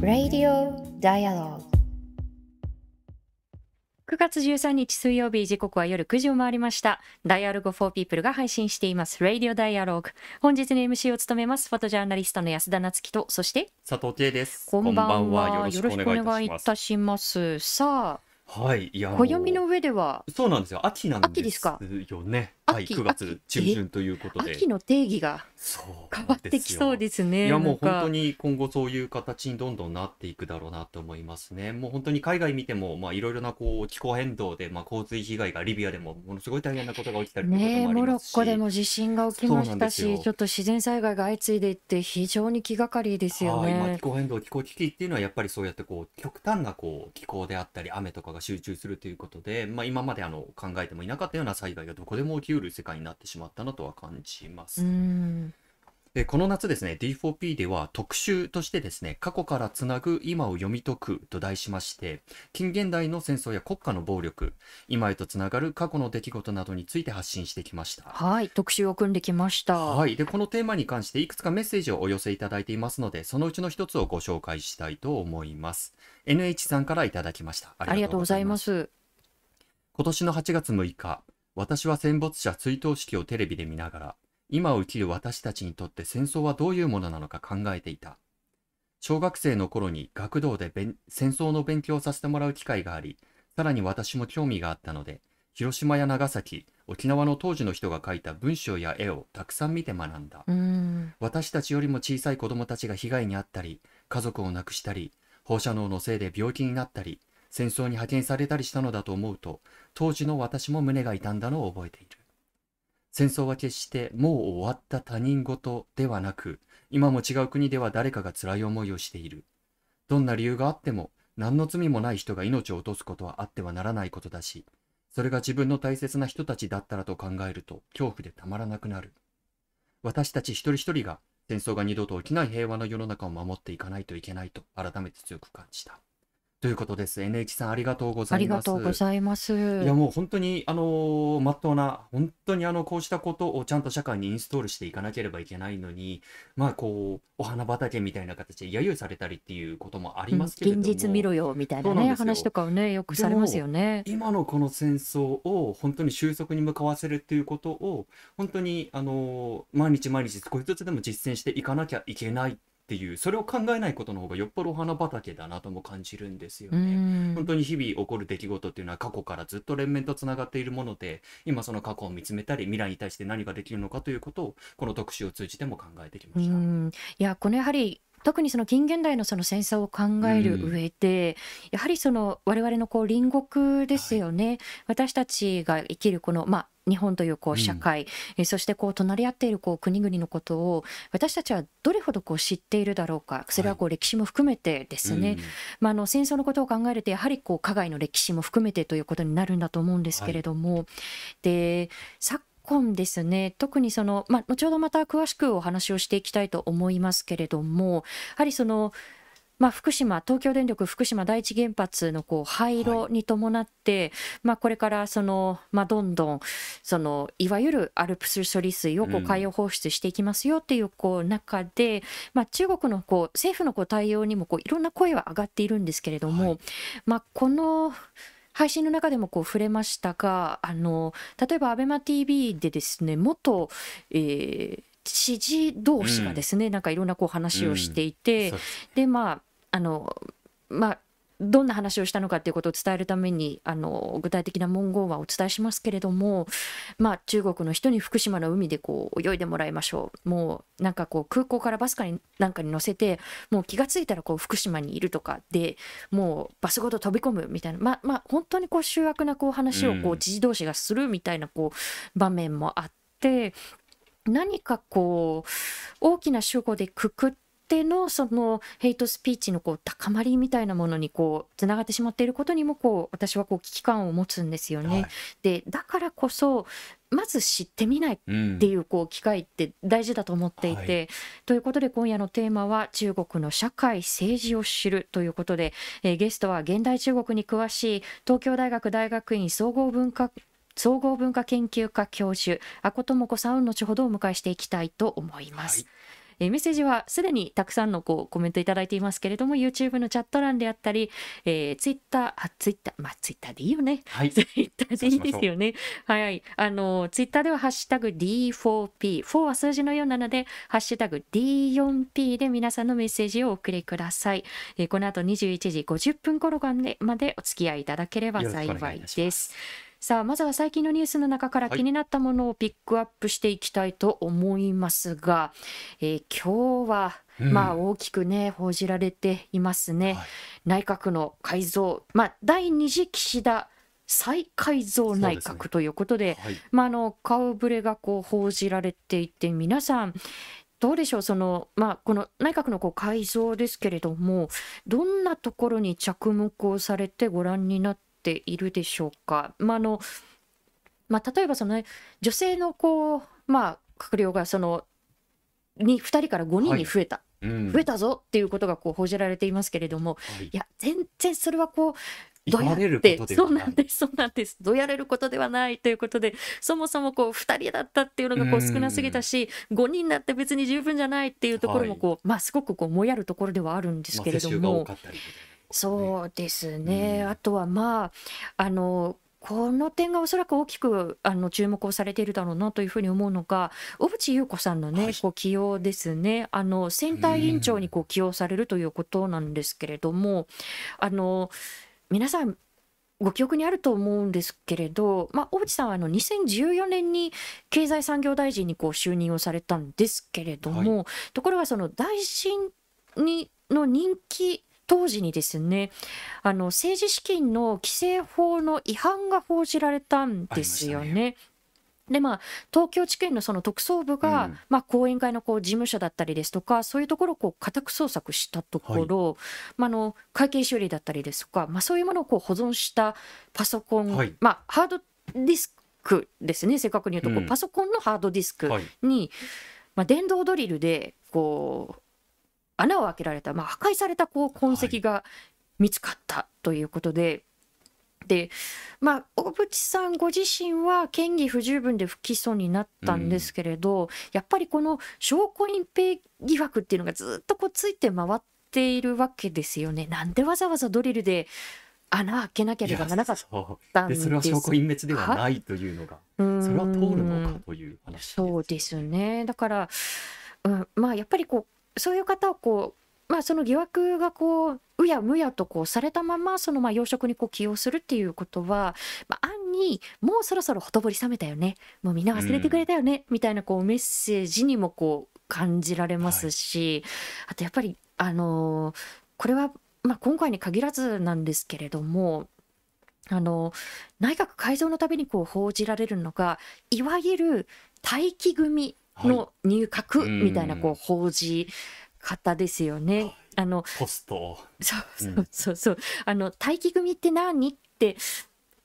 Radio Dialogue 9月13日水曜日時刻は夜9時を回りました。ダイアログフォーピープルが配信しています。Radio Dialogue。本日の MC を務めます。フォトジャーナリストの安田夏樹と、そして佐藤圭です。こんばんは。よろしくお願いいたします。さあ、はい、いや暦の上ではそうなんですよ。秋なんですよね。はい、9月中旬ということで。秋の定義が変わってきそうですねいやもう本当に今後そういう形にどんどんなっていくだろうなと思いますね。もう本当に海外見てもまあいろいろなこう気候変動でまあ洪水被害がリビアでもものすごい大変なことが起きたりねモロッコでも地震が起きましたしちょっと自然災害が相次いでいって非常に気がかりですよね、まあ、気候変動気候危機っていうのはやっぱりそうやってこう極端なこう気候であったり雨とかが集中するということでまあ今まであの考えてもいなかったような災害がどこでも起きうる世界になってしまったなとは感じます。でこの夏ですね D4P では特集としてですね過去からつなぐ今を読み解くと題しまして近現代の戦争や国家の暴力今へとつながる過去の出来事などについて発信してきました。はい特集を組んできました。はいでこのテーマに関していくつかメッセージをお寄せいただいていますのでそのうちの一つをご紹介したいと思います。NH さんからいただきました。ありがとうございます。今年の8月6日私は戦没者追悼式をテレビで見ながら、今を生きる私たちにとって戦争はどういうものなのか考えていた。小学生の頃に学童で戦争の勉強をさせてもらう機会があり、さらに私も興味があったので、広島や長崎、沖縄の当時の人が書いた文章や絵をたくさん見て学んだ。ん私たちよりも小さい子供たちが被害に遭ったり、家族を亡くしたり、放射能のせいで病気になったり、戦争に派遣されたりしたのだと思うと、当時の私も胸が痛んだのを覚えている。戦争は決してもう終わった他人事ではなく、今も違う国では誰かが辛い思いをしている。どんな理由があっても、何の罪もない人が命を落とすことはあってはならないことだし、それが自分の大切な人たちだったらと考えると恐怖でたまらなくなる。私たち一人一人が戦争が二度と起きない平和の世の中を守っていかないといけないと改めて強く感じた。ということです。NH さん、ありがとうございます。ありがとうございます。いや、もう本当に、あの、まっとうな、本当に、あの、こうしたことをちゃんと社会にインストールしていかなければいけないのに、まあ、こう、お花畑みたいな形で揶揄されたりっていうこともありますけれども、現実見ろよみたいなね、話とかをね、よくされますよね。今のこの戦争を本当に収束に向かわせるっていうことを、本当に、あの、毎日毎日少しずつでも実践していかなきゃいけないっていうそれを考えないことの方がよっぽどお花畑だなとも感じるんですよね。本当に日々起こる出来事っていうのは過去からずっと連綿とつながっているもので今その過去を見つめたり未来に対して何ができるのかということをこの特集を通じても考えてきました。いやこのやはり特にその近現代のその戦争を考える上で、うん、やはりその我々のこう隣国ですよね、はい、私たちが生きるこのまあ日本というこう社会、うん、そしてこう隣り合っているこう国々のことを私たちはどれほどこう知っているだろうか。それはこう歴史も含めてですね、はいうん、まあ、あの戦争のことを考えるとやはりこう加害の歴史も含めてということになるんだと思うんですけれども、はい、で昨今ですね。特にその、まあ、後ほどまた詳しくお話をしていきたいと思いますけれどもやはりそのまあ、福島東京電力福島第一原発のこう廃炉に伴って、はい、まあ、これからその、まあ、どんどんそのいわゆるアルプス処理水をこう海洋放出していきますよっていうこう中で、うん、まあ、中国のこう政府のこう対応にもこういろんな声は上がっているんですけれども、はい、まあ、この配信の中でもこう触れましたがあの例えば ABEMATV でですね元、えー知事同士がですね、うん、なんかいろんなこう話をしていて、うん、でまああのまあどんな話をしたのかということを伝えるためにあの具体的な文言はお伝えしますけれども、まあ、中国の人に福島の海でこう泳いでもらいましょうもうなんかこう空港からバスかになんかに乗せてもう気が付いたらこう福島にいるとかでもうバスごと飛び込むみたいなまあまあ本当にこう醜悪なこう話をこう知事同士がするみたいなこう場面もあって。何かこう大きな主語でくくってのそのヘイトスピーチのこう高まりみたいなものにこうつながってしまっていることにもこう私はこう危機感を持つんですよね。はい、でだからこそまず知ってみないっていうこう機会って大事だと思っていて、はい、ということで今夜のテーマは中国の社会政治を知るということで、えー、ゲストは現代中国に詳しい東京大学大学院総合文化総合文化研究科教授阿古智子さんを後ほどお迎えしていきたいと思います。はいえーメッセージはすでにたくさんのこうコメントいただいていますけれども YouTube のチャット欄であったり、えー、Twitter あ Twitter まあ Twitter でいいよねはいツイッターでいいですよね。はい。あの、ツイッターではハッシュタグ D4P。4は数字の4なので、ハッシュタグ D4P で皆さんのメッセージをお送りください。えーこの後21時50分頃までお付き合いいただければ幸いです。さあ、まずは最近のニュースの中からはい。気になったものをピックアップしていきたいと思いますが、えー今日は、うん。まあ大きくね、報じられていますね。はい。内閣の改造、まあ、第2次岸田再改造内閣ということで、はい。まあ、あの顔ぶれがこう報じられていて、皆さん、どうでしょう、そのまあ、この内閣のこう改造ですけれども、どんなところに着目をされてご覧になっているでしょうか？まああのまあ、例えばその、ね、女性のこう、まあ、閣僚がそのに2人から5人に増えた、うん。増えたぞっていうことがこう報じられていますけれども、はい。いや、全然それはこう、どうやってそうはなんです、そうなんです、どうやれることではないということで、そもそもこう2人だったっていうのがこううん。少なすぎたし、5人だって別に十分じゃないっていうところもこう、まあ、すごくこうもやるところではあるんですまあけれども世襲そうですね、うん。あとはまあ、あのこの点がおそらく大きくあの注目をされているだろうなというふうに思うのが、小渕優子さんのね、はい。こう起用ですね、あの選対委員長にこう起用されるということなんですけれども、あの皆さん、ご記憶にあると思うんですけれど、まあ、小渕さんはあの2014年に経済産業大臣にこう就任をされたんですけれども、ところがその大臣にの任期当時にですねあの政治資金の規正法の違反が報じられたんですよね。でまあ、東京地検のその特捜部が、うん。まあ、後援会のこう事務所だったりですとかそういうところをこう家宅捜索したところ、まあ、あの会計処理だったりですとか、まあ、そういうものをこう保存したパソコン、はい。まあ、ハードディスクですね。正確に言うとこう、うん。パソコンのハードディスクはい。に、まあ、電動ドリルでこう穴を開けられた、まあ、破壊されたこう痕跡が見つかったということで。でまあ、小渕さんご自身は嫌疑不十分で不起訴になったんですけれど、やっぱりこの証拠隠蔽疑惑っていうのがずっとこうついて回っているわけですよね。なんでわざわざドリルで穴開けなければならなかったんですでそれは証拠隠滅ではないというのがそれは通るのかという話そうですね。だから、うん、まあやっぱりこうそういう方をこうまあその疑惑がこううやむやとこうされたままそのまあ要職にこう起用するっていうことは、まあ、暗にもうそろそろほとぼり冷めたよね。もうみんな忘れてくれたよね、みたいなこうメッセージにもこう感じられますし、あとやっぱりあのーこれはまあ今回に限らずなんですけれどもあの内閣改造のたびにこう報じられるのがいわゆる待機組の入閣？はいみたいなこう報じ方ですよね。はい。あのポストそうそううん。そうそう、あの待機組って何？って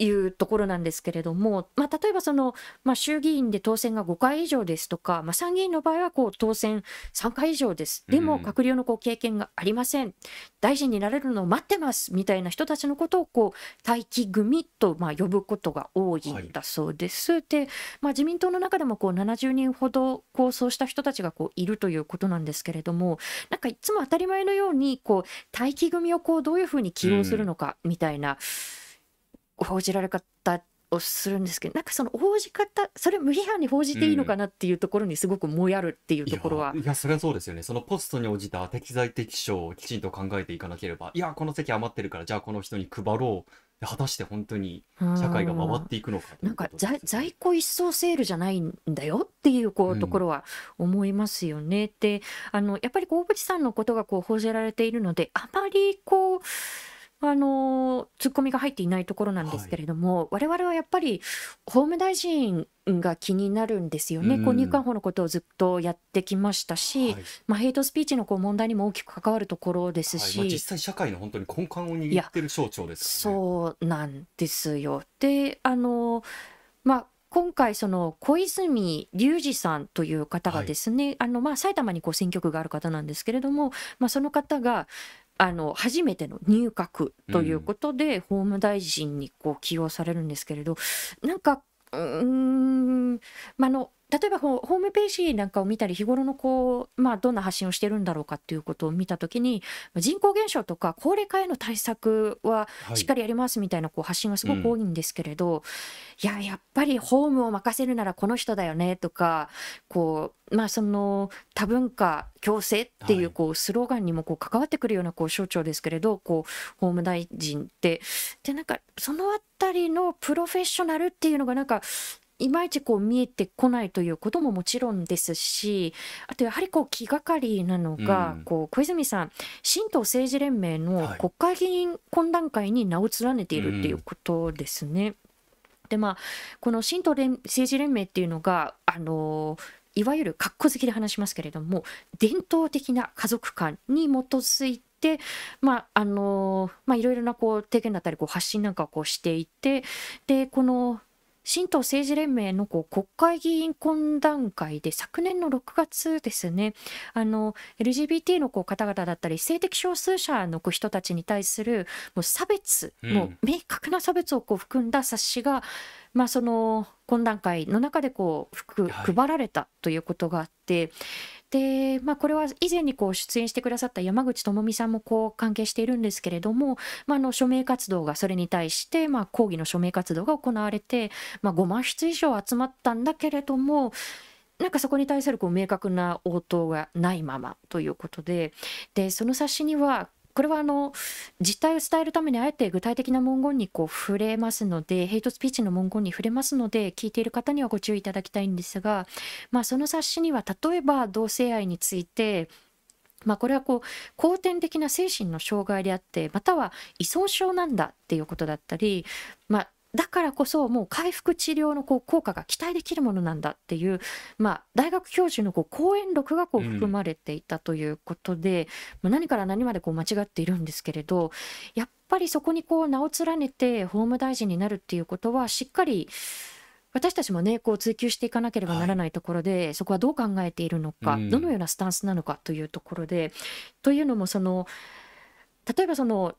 いうところなんですけれども、まあ、例えばその、まあ、衆議院で当選が5回以上ですとか、まあ、参議院の場合はこう当選3回以上です、でもうん。閣僚のこう経験がありません、大臣になれるのを待ってますみたいな人たちのことをこう待機組とまあ呼ぶことが多いんだそうです。で、まあ、自民党の中でもこう70人ほどこうそうした人たちがこういるということなんですけれども、なんかいつも当たり前のようにこう待機組をこうどういうふうに起用するのかみたいな報じられ方をするんですけどなんかその報じ方それ無批判に報じていいのかなっていうところにすごくもやるっていういところは。やいやそれはそうですよね。そのポストに応じた適材適所をきちんと考えていかなければいやこの席余ってるからじゃあこの人に配ろうで果たして本当に社会が回っていくのかといなんか在ね在庫一掃セールじゃないんだよっていうこううんところは思いますよね。であのやっぱり小渕さんのことがこう報じられているのであまりこうあのツッコミが入っていないところなんですけれども、我々はやっぱり法務大臣が気になるんですよね、入管法のことをずっとやってきましたし、はい。まあ、ヘイトスピーチのこう問題にも大きく関わるところですし、はいまあ、実際社会の本当に根幹を握ってる省庁ですからね。そうなんですよ。であのまあ今回その小泉隆二さんという方がですね、あのまあ埼玉にこう選挙区がある方なんですけれども、まあ、その方があの初めての入閣ということで、法務大臣にこう起用されるんですけれどなんかうーん、まあ、あの例えばホホームページなんかを見たり日頃のこう、まあ、どんな発信をしてるんだろうかっていうことを見たときに人口減少とか高齢化への対策ははい。しっかりやりますみたいなこう発信がすごく多いんですけれど、いややっぱりホームを任せるならこの人だよねとかこう、まあ、その多文化共生っていはい。うこうスローガンにもこう関わってくるようなこう省庁ですけれどこう法務大臣って。でなんかそのあたりのプロフェッショナルっていうのがなんかいまいちこう見えてこないということももちろんですしあとやはりこう気がかりなのが、うんこう小泉さん新党政治連盟のはい国会議員懇談会に名を連ねているっていうことですね。でまあこの新党連政治連盟っていうのがあのいわゆる格好好きで話しますけれども伝統的な家族観に基づいてまああのまあいろいろなこう提言だったりこう発信なんかをこうしていてでこの新党政治連盟のこう国会議員懇談会で昨年の6月ですねあの LGBT のこう方々だったり性的少数者のこう人たちに対するもう差別、うんもう明確な差別をこう含んだ冊子が、まあ、その懇談会の中でこう配られたということがあって。でまあ、これは以前にこう出演してくださった山口智美さんもこう関係しているんですけれども、まあ、の署名活動がそれに対して、まあ、抗議の署名活動が行われて、まあ、5万筆以上集まったんだけれどもなんかそこに対するこう明確な応答がないままということででその冊子にはこれはあの実態を伝えるためにあえて具体的な文言にこう触れますのでヘイトスピーチの文言に触れますので聞いている方にはご注意いただきたいんですが、まあ、その冊子には例えば同性愛についてまあ、これはこう後天的な精神の障害であってまたは依存症なんだっていうことだったり、まあ、だからこそもう回復治療のこう効果が期待できるものなんだっていう、まあ、大学教授のこう講演録がこううん含まれていたということで、まあ、何から何までこう間違っているんですけれどやっぱりそこにこう名を連ねて法務大臣になるっていうことはしっかり私たちもねこう追求していかなければならないところで、そこはどう考えているのか、うん。どのようなスタンスなのかというところでというのもその例えばその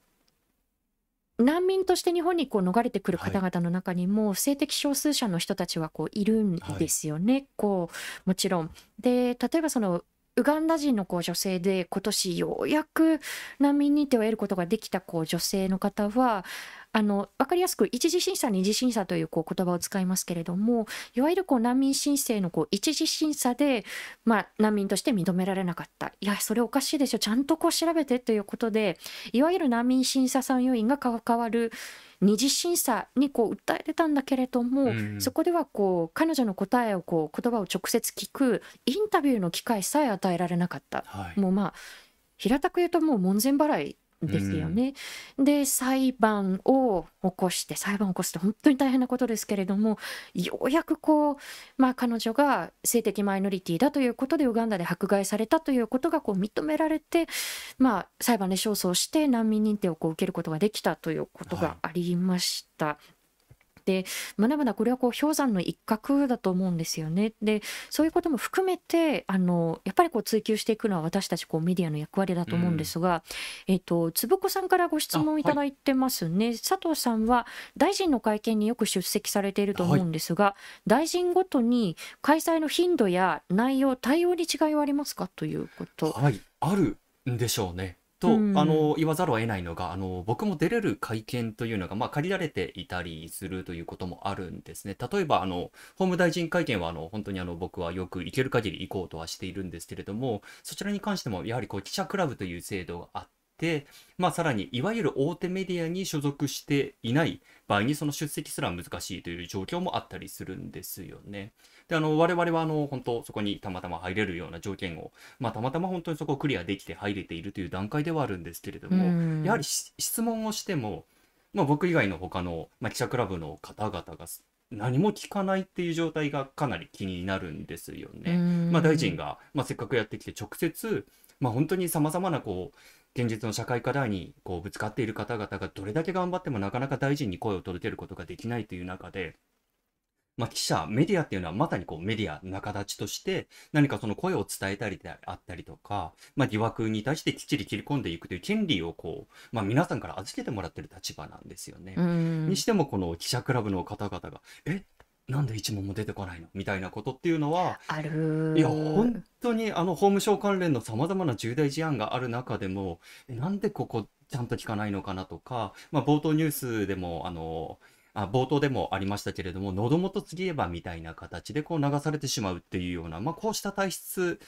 難民として日本にこう逃れてくる方々の中にも、性的少数者の人たちはこういるんですよね、こうもちろん。で例えばそのウガンダ人のこう女性で今年ようやく難民認定を得ることができたこう女性の方はあの分かりやすく一次審査二次審査というこう言葉を使いますけれどもいわゆるこう難民申請のこう一次審査で、まあ、難民として認められなかった。いやそれおかしいでしょ。ちゃんとこう調べてということでいわゆる難民審査参与員が関わる二次審査にこう訴えてたんだけれども、うんそこではこう彼女の答えをこう言葉を直接聞くインタビューの機会さえ与えられなかった。はいもうまあ平たく言うともう門前払いですよね。で裁判を起こして裁判を起こすって本当に大変なことですけれどもようやくこう、まあ、彼女が性的マイノリティだということでウガンダで迫害されたということがこう認められて、まあ、裁判で勝訴をして難民認定をこう受けることができたということがありました。でまだまだこれはこう氷山の一角だと思うんですよね。でそういうことも含めてあのやっぱりこう追求していくのは私たちこうメディアの役割だと思うんですが、えっと坪子さんからご質問いただいてますね、佐藤さんは大臣の会見によく出席されていると思うんですが、大臣ごとに開催の頻度や内容対応に違いはありますか？ということ。はい、あるんでしょうね。と、うんあの言わざるを得ないのがあの僕も出れる会見というのが、まあ、借りられていたりするということもあるんですね。例えばあの法務大臣会見はあの本当にあの僕はよく行ける限り行こうとはしているんですけれどもそちらに関してもやはりこう記者クラブという制度があって、まあ、さらにいわゆる大手メディアに所属していない場合にその出席すら難しいという状況もあったりするんですよね。であの我々はあの本当そこにたまたま入れるような条件をまあ、たまたま本当にそこをクリアできて入れているという段階ではあるんですけれども、うんやはりし質問をしても、まあ、僕以外の他の、まあ、記者クラブの方々がす何も聞かないっていう状態がかなり気になるんですよね。まあ、大臣が、まあ、せっかくやってきて直接、まあ、本当にさまざまなこう現実の社会課題にこうぶつかっている方々がどれだけ頑張ってもなかなか大臣に声を届けることができないという中で、まあ、記者、メディアっていうのはまさにこうメディア仲立ちとして何かその声を伝えたりであったりとか、まあ、疑惑に対してきっちり切り込んでいくという権利をこう、まあ、皆さんから預けてもらってる立場なんですよね。うんにしてもこの記者クラブの方々が「えなんで一問も出てこないの？みたいなことっていうのは、ある。いや、本当にあの法務省関連のさまざまな重大事案がある中でも、えなんでここちゃんと聞かないのかなとか、まあ、冒頭ニュースでも、あの、あ冒頭でもありましたけれども、喉元つぎえばみたいな形でこう流されてしまうっていうような、まあ、こうした体質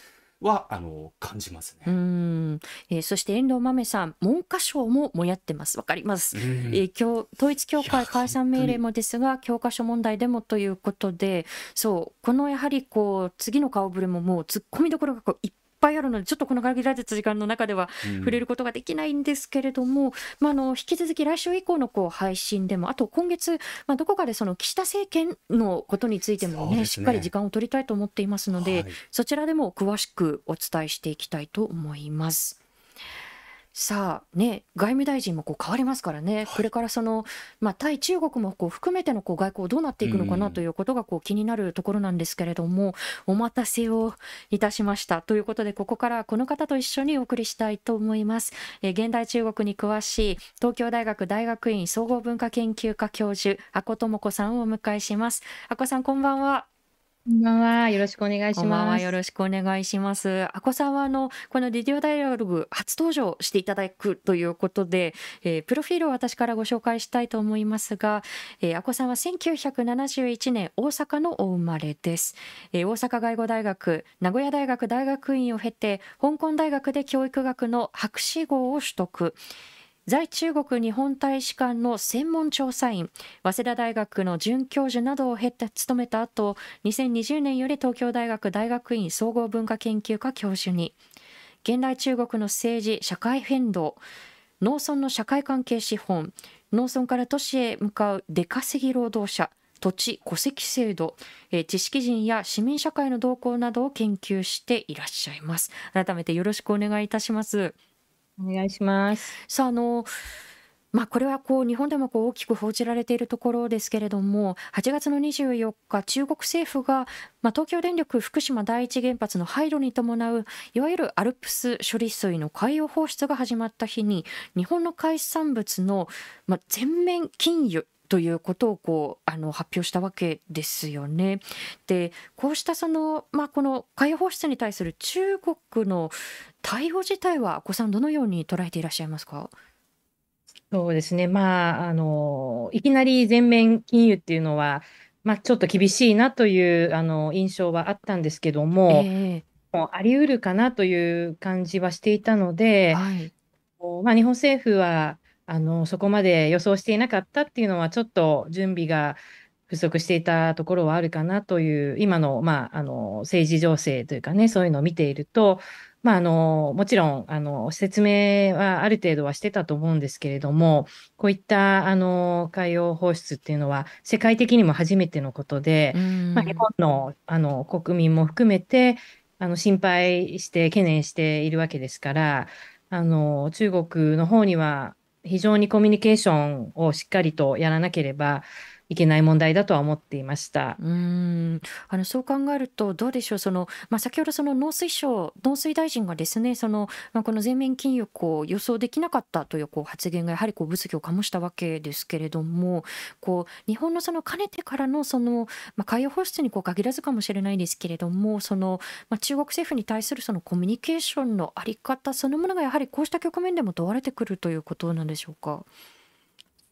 はあの感じますうね。ん、えーそして遠藤豆さん文科省ももやってます。わかります。う、えんー教統一教会解散命令もですが教科書問題でもということでそうこのやはりこう次の顔ぶれももう突っ込みどころがこういっぱいあるのでちょっとこの限られた時間の中では触れることができないんですけれども、まあ、あの引き続き来週以降のこう配信でもあと今月、まあ、どこかでその岸田政権のことについてもねね。しっかり時間を取りたいと思っていますので、はい。そちらでも詳しくお伝えしていきたいと思います。さあね、外務大臣もこう変わりますからね、これからその、まあ、対中国もこう含めてのこう外交どうなっていくのかうなんということがこう気になるところなんですけれども、お待たせをいたしました。ということで、ここからこの方と一緒にお送りしたいと思います。えー現代中国に詳しい東京大学大学院総合文化研究科教授、阿古智子さんをお迎えします。阿古さん、こんばんは。こんばんは。よろしくお願いしこんばんは。ます。よろしくお願いします。あこさんはあのこのレディオダイアログ初登場していただくということで、えープロフィールを私からご紹介したいと思いますが、えー、あこさんは1971年大阪のお生まれです。えー大阪外語大学、名古屋大学大学院を経て、香港大学で教育学の博士号を取得。在中国日本大使館の専門調査員、早稲田大学の准教授などを経て務めた後、2020年より東京大学大学院総合文化研究科教授に、現代中国の政治・社会変動、農村の社会関係資本、農村から都市へ向かう出稼ぎ労働者、土地・戸籍制度、え知識人や市民社会の動向などを研究していらっしゃいます。改めてよろしくお願いいたします。お願いします。さああのまあ、これはこう日本でもこう大きく報じられているところですけれども8月の24日中国政府が、まあ、東京電力福島第一原発の廃炉に伴ういわゆるアルプス処理水の海洋放出が始まった日に日本の海産物の、まあ、全面禁輸ということをこうあの発表したわけですよね。でこうしたその、まあ、この海洋放出に対する中国の対応自体は、お子さんどのように捉えていらっしゃいますか？そうですね。まあ、あの、いきなり全面禁輸っていうのは、まあ、ちょっと厳しいなという、あの、印象はあったんですけども、えもうあり得るかなという感じはしていたのえで、はい。まあ、日本政府は、あの、そこまで予想していなかったっていうのは、ちょっと準備が不足していたところはあるかなという、今の、まあ、あの、政治情勢というかね、そういうのを見ていると、まあ、あの、もちろん、あの、説明はある程度はしてたと思うんですけれども、こういった、あの、海洋放出っていうのは、世界的にも初めてのことで、うん。まあ、日本の、あの国民も含めてあの心配して懸念しているわけですからあの中国の方には非常にコミュニケーションをしっかりとやらなければいけない問題だとは思っていました。うんあのそう考えるとどうでしょうその、まあ、先ほどその農水省農水大臣がですねその、まあ、この全面禁輸を予想できなかったというこう発言がやはりこう物議を醸したわけですけれどもこう日本のそのかねてからのその、まあ、海洋放出にこう限らずかもしれないですけれどもその、まあ、中国政府に対するそのコミュニケーションのあり方そのものがやはりこうした局面でも問われてくるということなんでしょうか？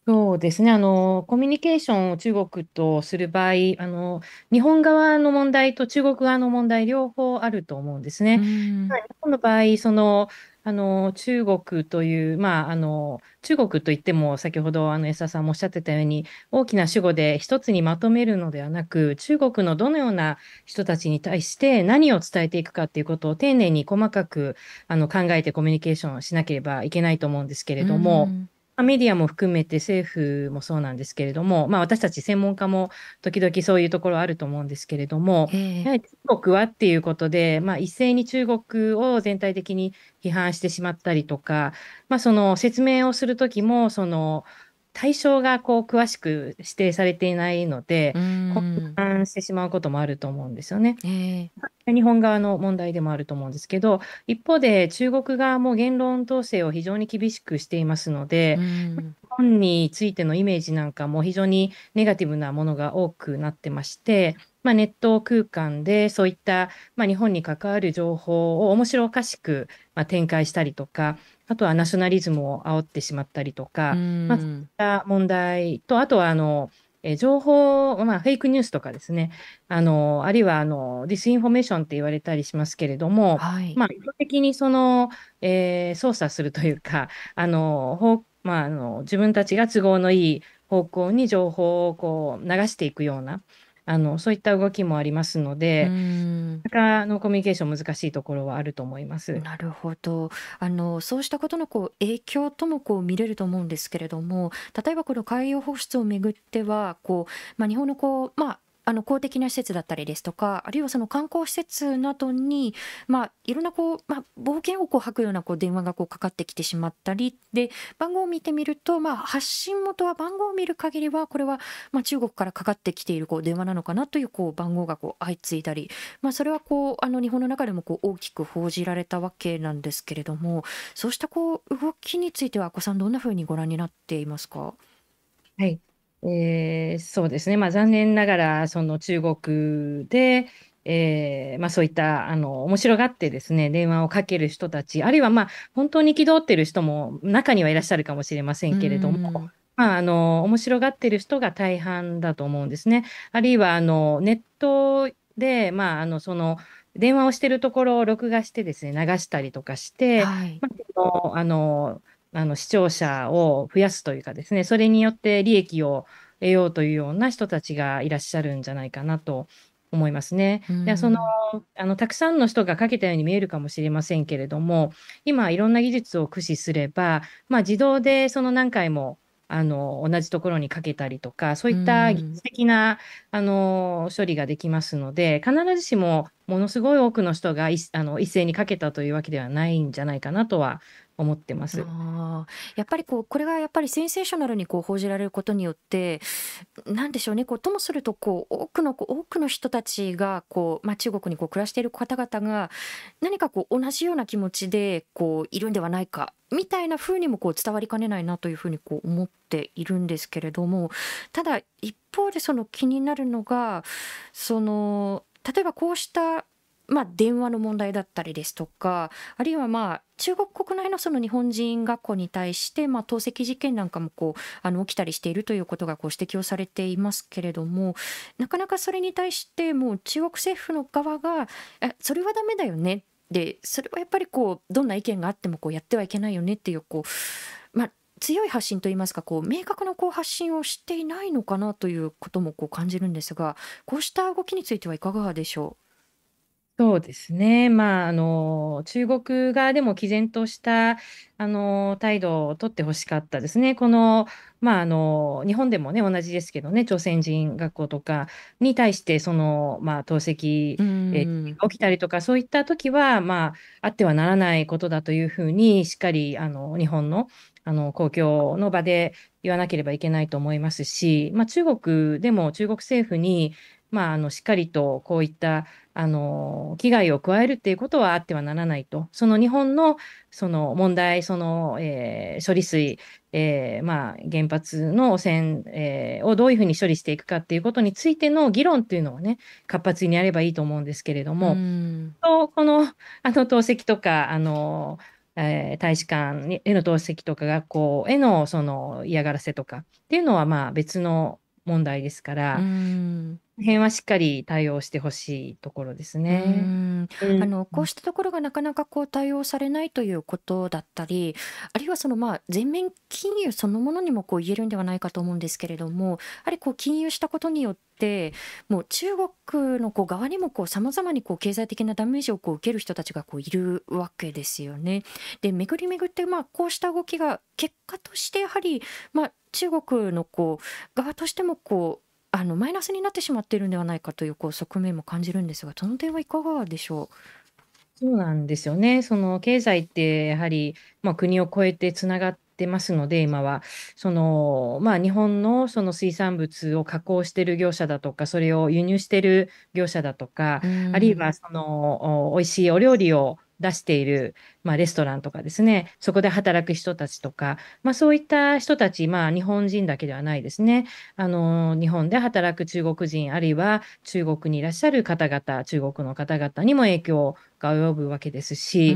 そうですね。あの、コミュニケーションを中国とする場合、あの、日本側の問題と中国側の問題両方あると思うんですうね。ん日本の場合、その、あの、中国という、まあ、あの、中国といっても、先ほど、あの、安田さんもおっしゃってたように、大きな主語で一つにまとめるのではなく、中国のどのような人たちに対して何を伝えていくかっていうことを丁寧に細かく、あの、考えてコミュニケーションしなければいけないと思うんですけれども、メディアも含めて政府もそうなんですけれども、まあ、私たち専門家も時々そういうところあると思うんですけれども、ええ。やはり中国はっていうことで、まあ、一斉に中国を全体的に批判してしまったりとか、まあ、その説明をするときも、その対象がこう詳しく指定されていないのでう、ん。混乱してしまうこともあると思うんですよね。ええ。日本側の問題でもあると思うんですけど、一方で中国側も言論統制を非常に厳しくしていますので、うん。日本本についてのイメージなんかも非常にネガティブなものが多くなってまして、まあ、ネット空間でそういった、まあ、日本に関わる情報を面白おかしく、まあ、展開したりとか、あとはナショナリズムを煽ってしまったりとか、まあ、そういった問題と、あとはあの、え情報、まあ、フェイクニュースとかですね、あの、あるいは、あの、ディスインフォメーションって言われたりしますけれども、はい、まあ、意図的にその、えー、操作するというか、あの、ほまあ、あの、自分たちが都合のいい方向に情報をこう流していくような、あの、そういった動きもありますので、なかなかのコミュニケーション難しいところはあると思います。なるほど。あの、そうしたことのこう影響ともこう見れると思うんですけれども、例えばこの海洋放出をめぐっては、こう、まあ、日本のこう、まあ、あの公的な施設だったりですとかあるいはその観光施設などに、まあ、いろんなこう、まあ、冒険をこう吐くようなこう電話がこうかかってきてしまったりで番号を見てみると、まあ、発信元は番号を見る限りはこれはまあ中国からかかってきているこう電話なのかなというこう番号がこう相次いだり、まあ、それはこうあの日本の中でもこう大きく報じられたわけなんですけれどもそうしたこう動きについては、阿古さん、どんなふうにご覧になっていますか？はいえー、そうですね、まあ、残念ながらその中国で、えーまあ、そういったあの面白がってですね電話をかける人たちあるいはまあ本当に憤ってる人も中にはいらっしゃるかもしれませんけれども。まあ、あの面白がってる人が大半だと思うんですね。あるいはあのネットで、まあ、あのその電話をしてるところを録画してですね流したりとかして、はい、まあ、あのあの視聴者を増やすというかですね、それによって利益を得ようというような人たちがいらっしゃるんじゃないかなと思いますね。でそのあのたくさんの人がかけたように見えるかもしれませんけれども、今いろんな技術を駆使すれば、まあ、自動でその何回もあの同じところにかけたりとか、そういった技術的な、あの処理ができますので、必ずしもものすごい多くの人があの一斉にかけたというわけではないんじゃないかなとは思ってます。あやっぱりこうこれがやっぱりセンセーショナルにこう報じられることによってなんでしょうねこうともするとこう多くのこう多くの人たちがこう、まあ、中国にこう暮らしている方々が何かこう同じような気持ちでこういるんではないかみたいな風にもこう伝わりかねないなというふうにこう思っているんですけれどもただ一方でその気になるのがその例えばこうしたまあ、電話の問題だったりですとかあるいはまあ中国国内のその日本人学校に対して、まあ、投石事件なんかもこうあの起きたりしているということがこう指摘をされていますけれどもなかなかそれに対してもう中国政府の側がえそれはダメだよねでそれはやっぱりこうどんな意見があってもこうやってはいけないよねっていうこう、まあ、強い発信といいますかこう明確なこう発信をしていないのかなということもこう感じるんですがこうした動きについてはいかがでしょう？そうですね。まあ、あの、中国側でも毅然とした、あの、態度を取って欲しかったですね。この、まあ、あの、日本でもね、同じですけどね、朝鮮人学校とかに対して、その、まあ、投石、えが起きたりとか、そういった時は、まあ、あってはならないことだというふうに、しっかり、あの、日本の、あの、公共の場で言わなければいけないと思いますし、まあ、中国でも中国政府に、まあ、あのしっかりとこういったあの危害を加えるっていうことはあってはならないと、その日本のその問題、その、えー、処理水、えー、まあ、原発の汚染、えー、をどういうふうに処理していくかっていうことについての議論っていうのをね、活発にやればいいと思うんですけれども、とこのあの透析とか、あのえー、大使館への透析とか学校へのその嫌がらせとかっていうのはまあ別の問題ですから、辺はしっかり対応してほしいところですね。あのこうしたところがなかなかこう対応されないということだったりあるいはそのまあ全面金融そのものにもこう言えるんではないかと思うんですけれどもやはりこう金融したことによってもう中国のこう側にもさまざまにこう経済的なダメージをこう受ける人たちがこういるわけですよね。で巡り巡ってまあこうした動きが結果としてやはりまあ中国のこう側としてもこうあのマイナスになってしまっているんではないかというこう側面も感じるんですが、その点はいかがでしょう。そうなんですよね。その経済ってやはり、まあ、国を越えてつながってますので、今は。その、まあ、日本のその水産物を加工している業者だとか、それを輸入している業者だとか、あるいはその、お美味しいお料理を出している、まあ、レストランとかですね、そこで働く人たちとか、まあ、そういった人たち、まあ、日本人だけではないですね。あの、日本で働く中国人、あるいは中国にいらっしゃる方々、中国の方々にも影響が及ぶわけですし、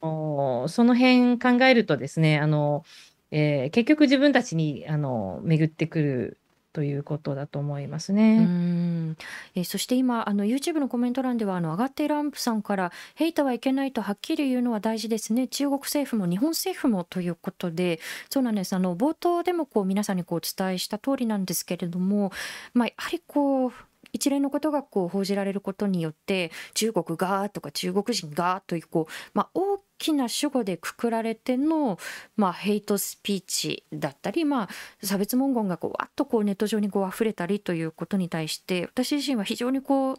その辺考えるとですね、あの、えー、結局自分たちにあの巡ってくるということだと思いますね。うん。えー、そして今あの YouTube のコメント欄ではあの上がっているアンプさんから「ヘイタはいけないとはっきり言うのは大事ですね。中国政府も日本政府も」ということでそうなんです。あの冒頭でもこう皆さんにこうお伝えした通りなんですけれども、まあ、やはりこう一連のことがこう報じられることによって中国がとか中国人がというこう、まあ、大きな主語でくくられての、まあ、ヘイトスピーチだったり、まあ、差別文言がこうわっとこうネット上にこう溢れたりということに対して私自身は非常にこう、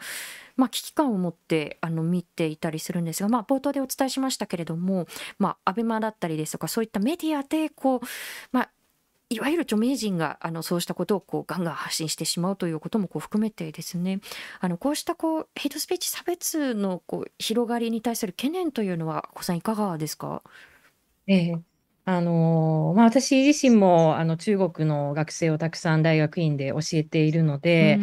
まあ、危機感を持ってあの見ていたりするんですが、まあ、冒頭でお伝えしましたけれども、まあ、アベマだったりですとかそういったメディアでこう、まあ、いわゆる著名人があのそうしたことをこうガンガン発信してしまうということもこう含めてですね。あのこうしたこうヘイトスピーチ差別のこう広がりに対する懸念というのは小さんいかがですか？ええ。あのまあ、私自身もあの中国の学生をたくさん大学院で教えているので、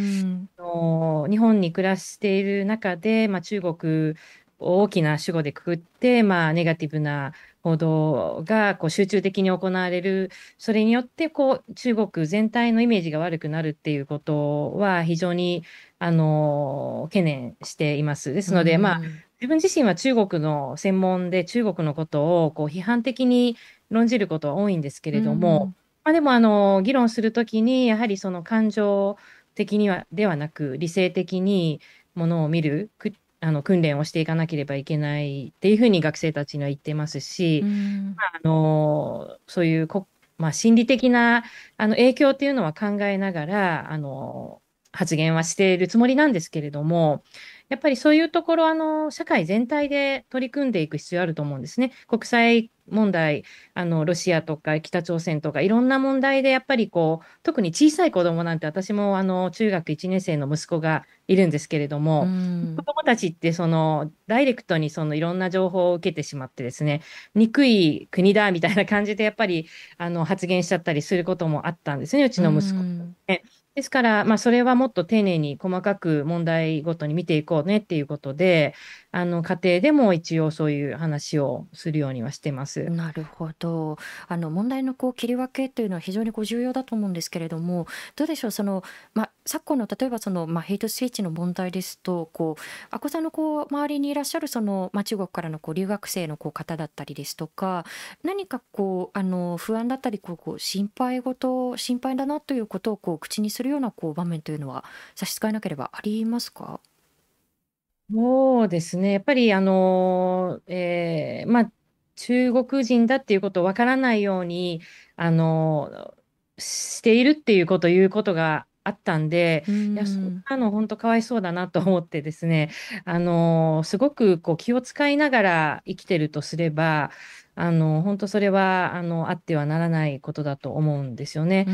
の日本に暮らしている中で、まあ、中国大きな主語でくくって、まあ、ネガティブな報道がこう集中的に行われる、それによってこう中国全体のイメージが悪くなるっていうことは非常にあの懸念しています。ですので、まあ、自分自身は中国の専門で中国のことをこう批判的に論じることは多いんですけれども、まあ、でもあの議論するときにやはりその感情的にはではなく理性的にものを見るあの訓練をしていかなければいけないっていうふうに学生たちには言ってますし、まあ、あのそういうこ、まあ、心理的なあの影響っていうのは考えながらあの発言はしているつもりなんですけれどもやっぱりそういうところ、あの、社会全体で取り組んでいく必要あると思うんですね。国際問題、あの、ロシアとか北朝鮮とか、いろんな問題で、やっぱりこう、特に小さい子供なんて、私も、あの、中学1年生の息子がいるんですけれども、子供たちって、その、ダイレクトにそのいろんな情報を受けてしまってですね、憎い国だみたいな感じで、やっぱり、あの、発言しちゃったりすることもあったんですね、うちの息子。ねですから、まあ、それはもっと丁寧に細かく問題ごとに見ていこうねっていうことで、あの家庭でも一応そういう話をするようにはしてます。なるほど。あの問題のこう切り分けというのは非常にこう重要だと思うんですけれども、どうでしょう？そのまあ昨今の例えばそのまあヘイトスピーチの問題ですと、こうあこさんのこう周りにいらっしゃるそのまあ中国からのこう留学生のこう方だったりですとか、何かこうあの不安だったりこうこう心配事心配だなということをこう口にするようなこう場面というのは差し支えなければありますか？そうですね。やっぱり、あの、えーまあ、中国人だっていうことをわからないように、あの、しているっていうことを言うことがあったんで、いや、そんなの本当かわいそうだなと思ってですね、あの、すごくこう気を使いながら生きてるとすれば、あの本当それはあのあってはならないことだと思うんですよね。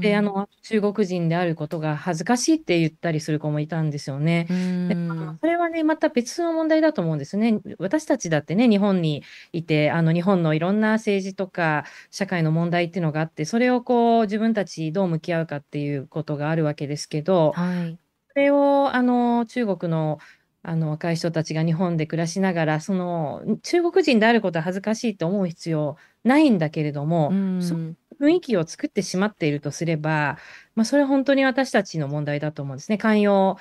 であの中国人であることが恥ずかしいって言ったりする子もいたんですよね。でそれはねまた別の問題だと思うんですね。私たちだってね日本にいてあの日本のいろんな政治とか社会の問題っていうのがあってそれをこう自分たちどう向き合うかっていうことがあるわけですけど、はい、それをあの中国のあの若い人たちが日本で暮らしながらその中国人であることは恥ずかしいと思う必要ないんだけれども、うん、その雰囲気を作ってしまっているとすれば、まあ、それは本当に私たちの問題だと思うんですね。寛容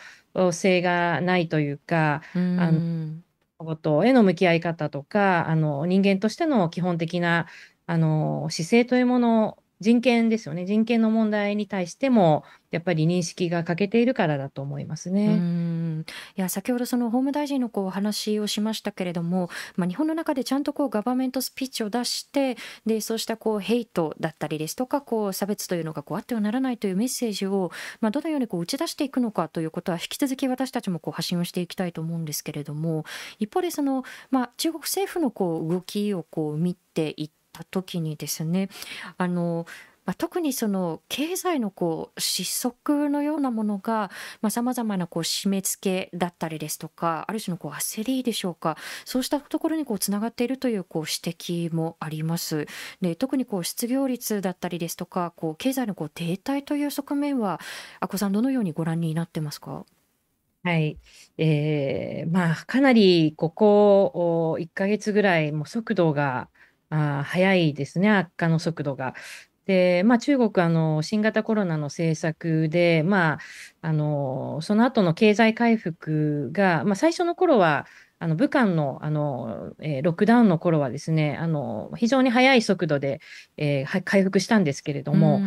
性がないというか、うん、あのことへの向き合い方とかあの人間としての基本的なあの姿勢というもの人権ですよね。人権の問題に対しても、やっぱり認識が欠けているからだと思いますね。いや先ほどその法務大臣のこうお話をしましたけれども、まあ、日本の中でちゃんとこうガバメントスピーチを出してでそうしたこうヘイトだったりですとかこう差別というのがこうあってはならないというメッセージを、まあ、どのようにこう打ち出していくのかということは引き続き私たちもこう発信をしていきたいと思うんですけれども一方でその、まあ、中国政府のこう動きをこう見ていてった時にですねあのま、特にその経済のこう失速のようなものがさまざ、まなこう締め付けだったりですとかある種のこう焦りでしょうかそうしたところにこうつながっているというこう指摘もあります。で特にこう失業率だったりですとかこう経済のこう停滞という側面は阿古さんどのようにご覧になってますか？はい。えー、まあ、かなりここ1ヶ月ぐらい、も速度が、あ速いですね、悪化の速度が。で、まあ、中国、あの、新型コロナの政策で、まあ、あの、その後の経済回復が、まあ、最初の頃は、あの武漢のあの、えー、ロックダウンの頃はですね、あの非常に速い速度で、えー、回復したんですけれども、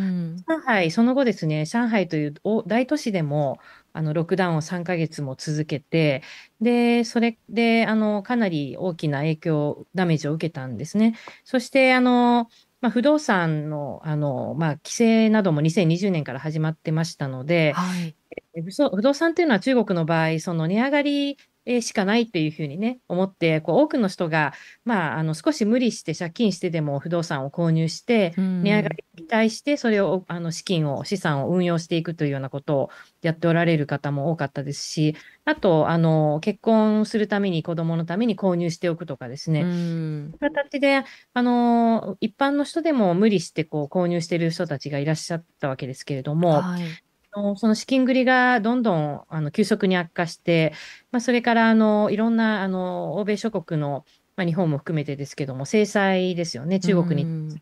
上海、その後ですね、上海という大都市でもあのロックダウンを3ヶ月も続けて、で、それであのかなり大きな影響、ダメージを受けたんですね。そしてあの、まあ、不動産のあの、まあ、規制なども2020年から始まってましたので、はい、不動産っていうのは中国の場合、その値上がりえしかないっていうふうにね、思って、こう多くの人が、まあ、あの少し無理して借金してでも不動産を購入して、値上がりに期待して、それをあの資金を、資産を運用していくというようなことをやっておられる方も多かったですし、あと、あの結婚するために、子供のために購入しておくとかですね、そう形であの一般の人でも無理してこう購入している人たちがいらっしゃったわけですけれども、はいのその資金繰りがどんどんあの急速に悪化して、まあ、それからあのいろんなあの欧米諸国の、まあ、日本も含めてですけども、制裁ですよね、中国に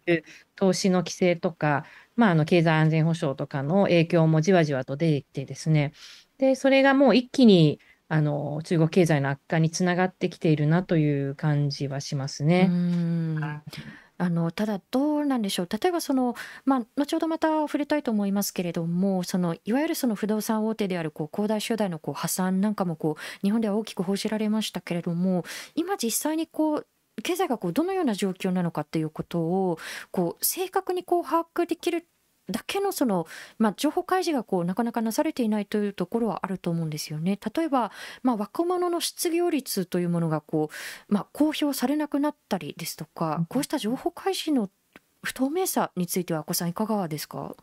投資の規制とか、まあ、あの経済安全保障とかの影響もじわじわと出てきてですね、でそれがもう一気にあの中国経済の悪化につながってきているなという感じはしますね。あのただどうなんでしょう。例えばその、まあ、後ほどまた触れたいと思いますけれどもそのいわゆるその不動産大手であるこう恒大集団のこう破産なんかもこう日本では大きく報じられましたけれども今実際にこう経済がこうどのような状況なのかっていうことをこう正確にこう把握できるだけのその、まあ、情報開示がこうなかなかなされていないというところはあると思うんですよね。例えば、まあ、若者の失業率というものがこう、まあ、公表されなくなったりですとかこうした情報開示の不透明さについては、お子さんいかがですか？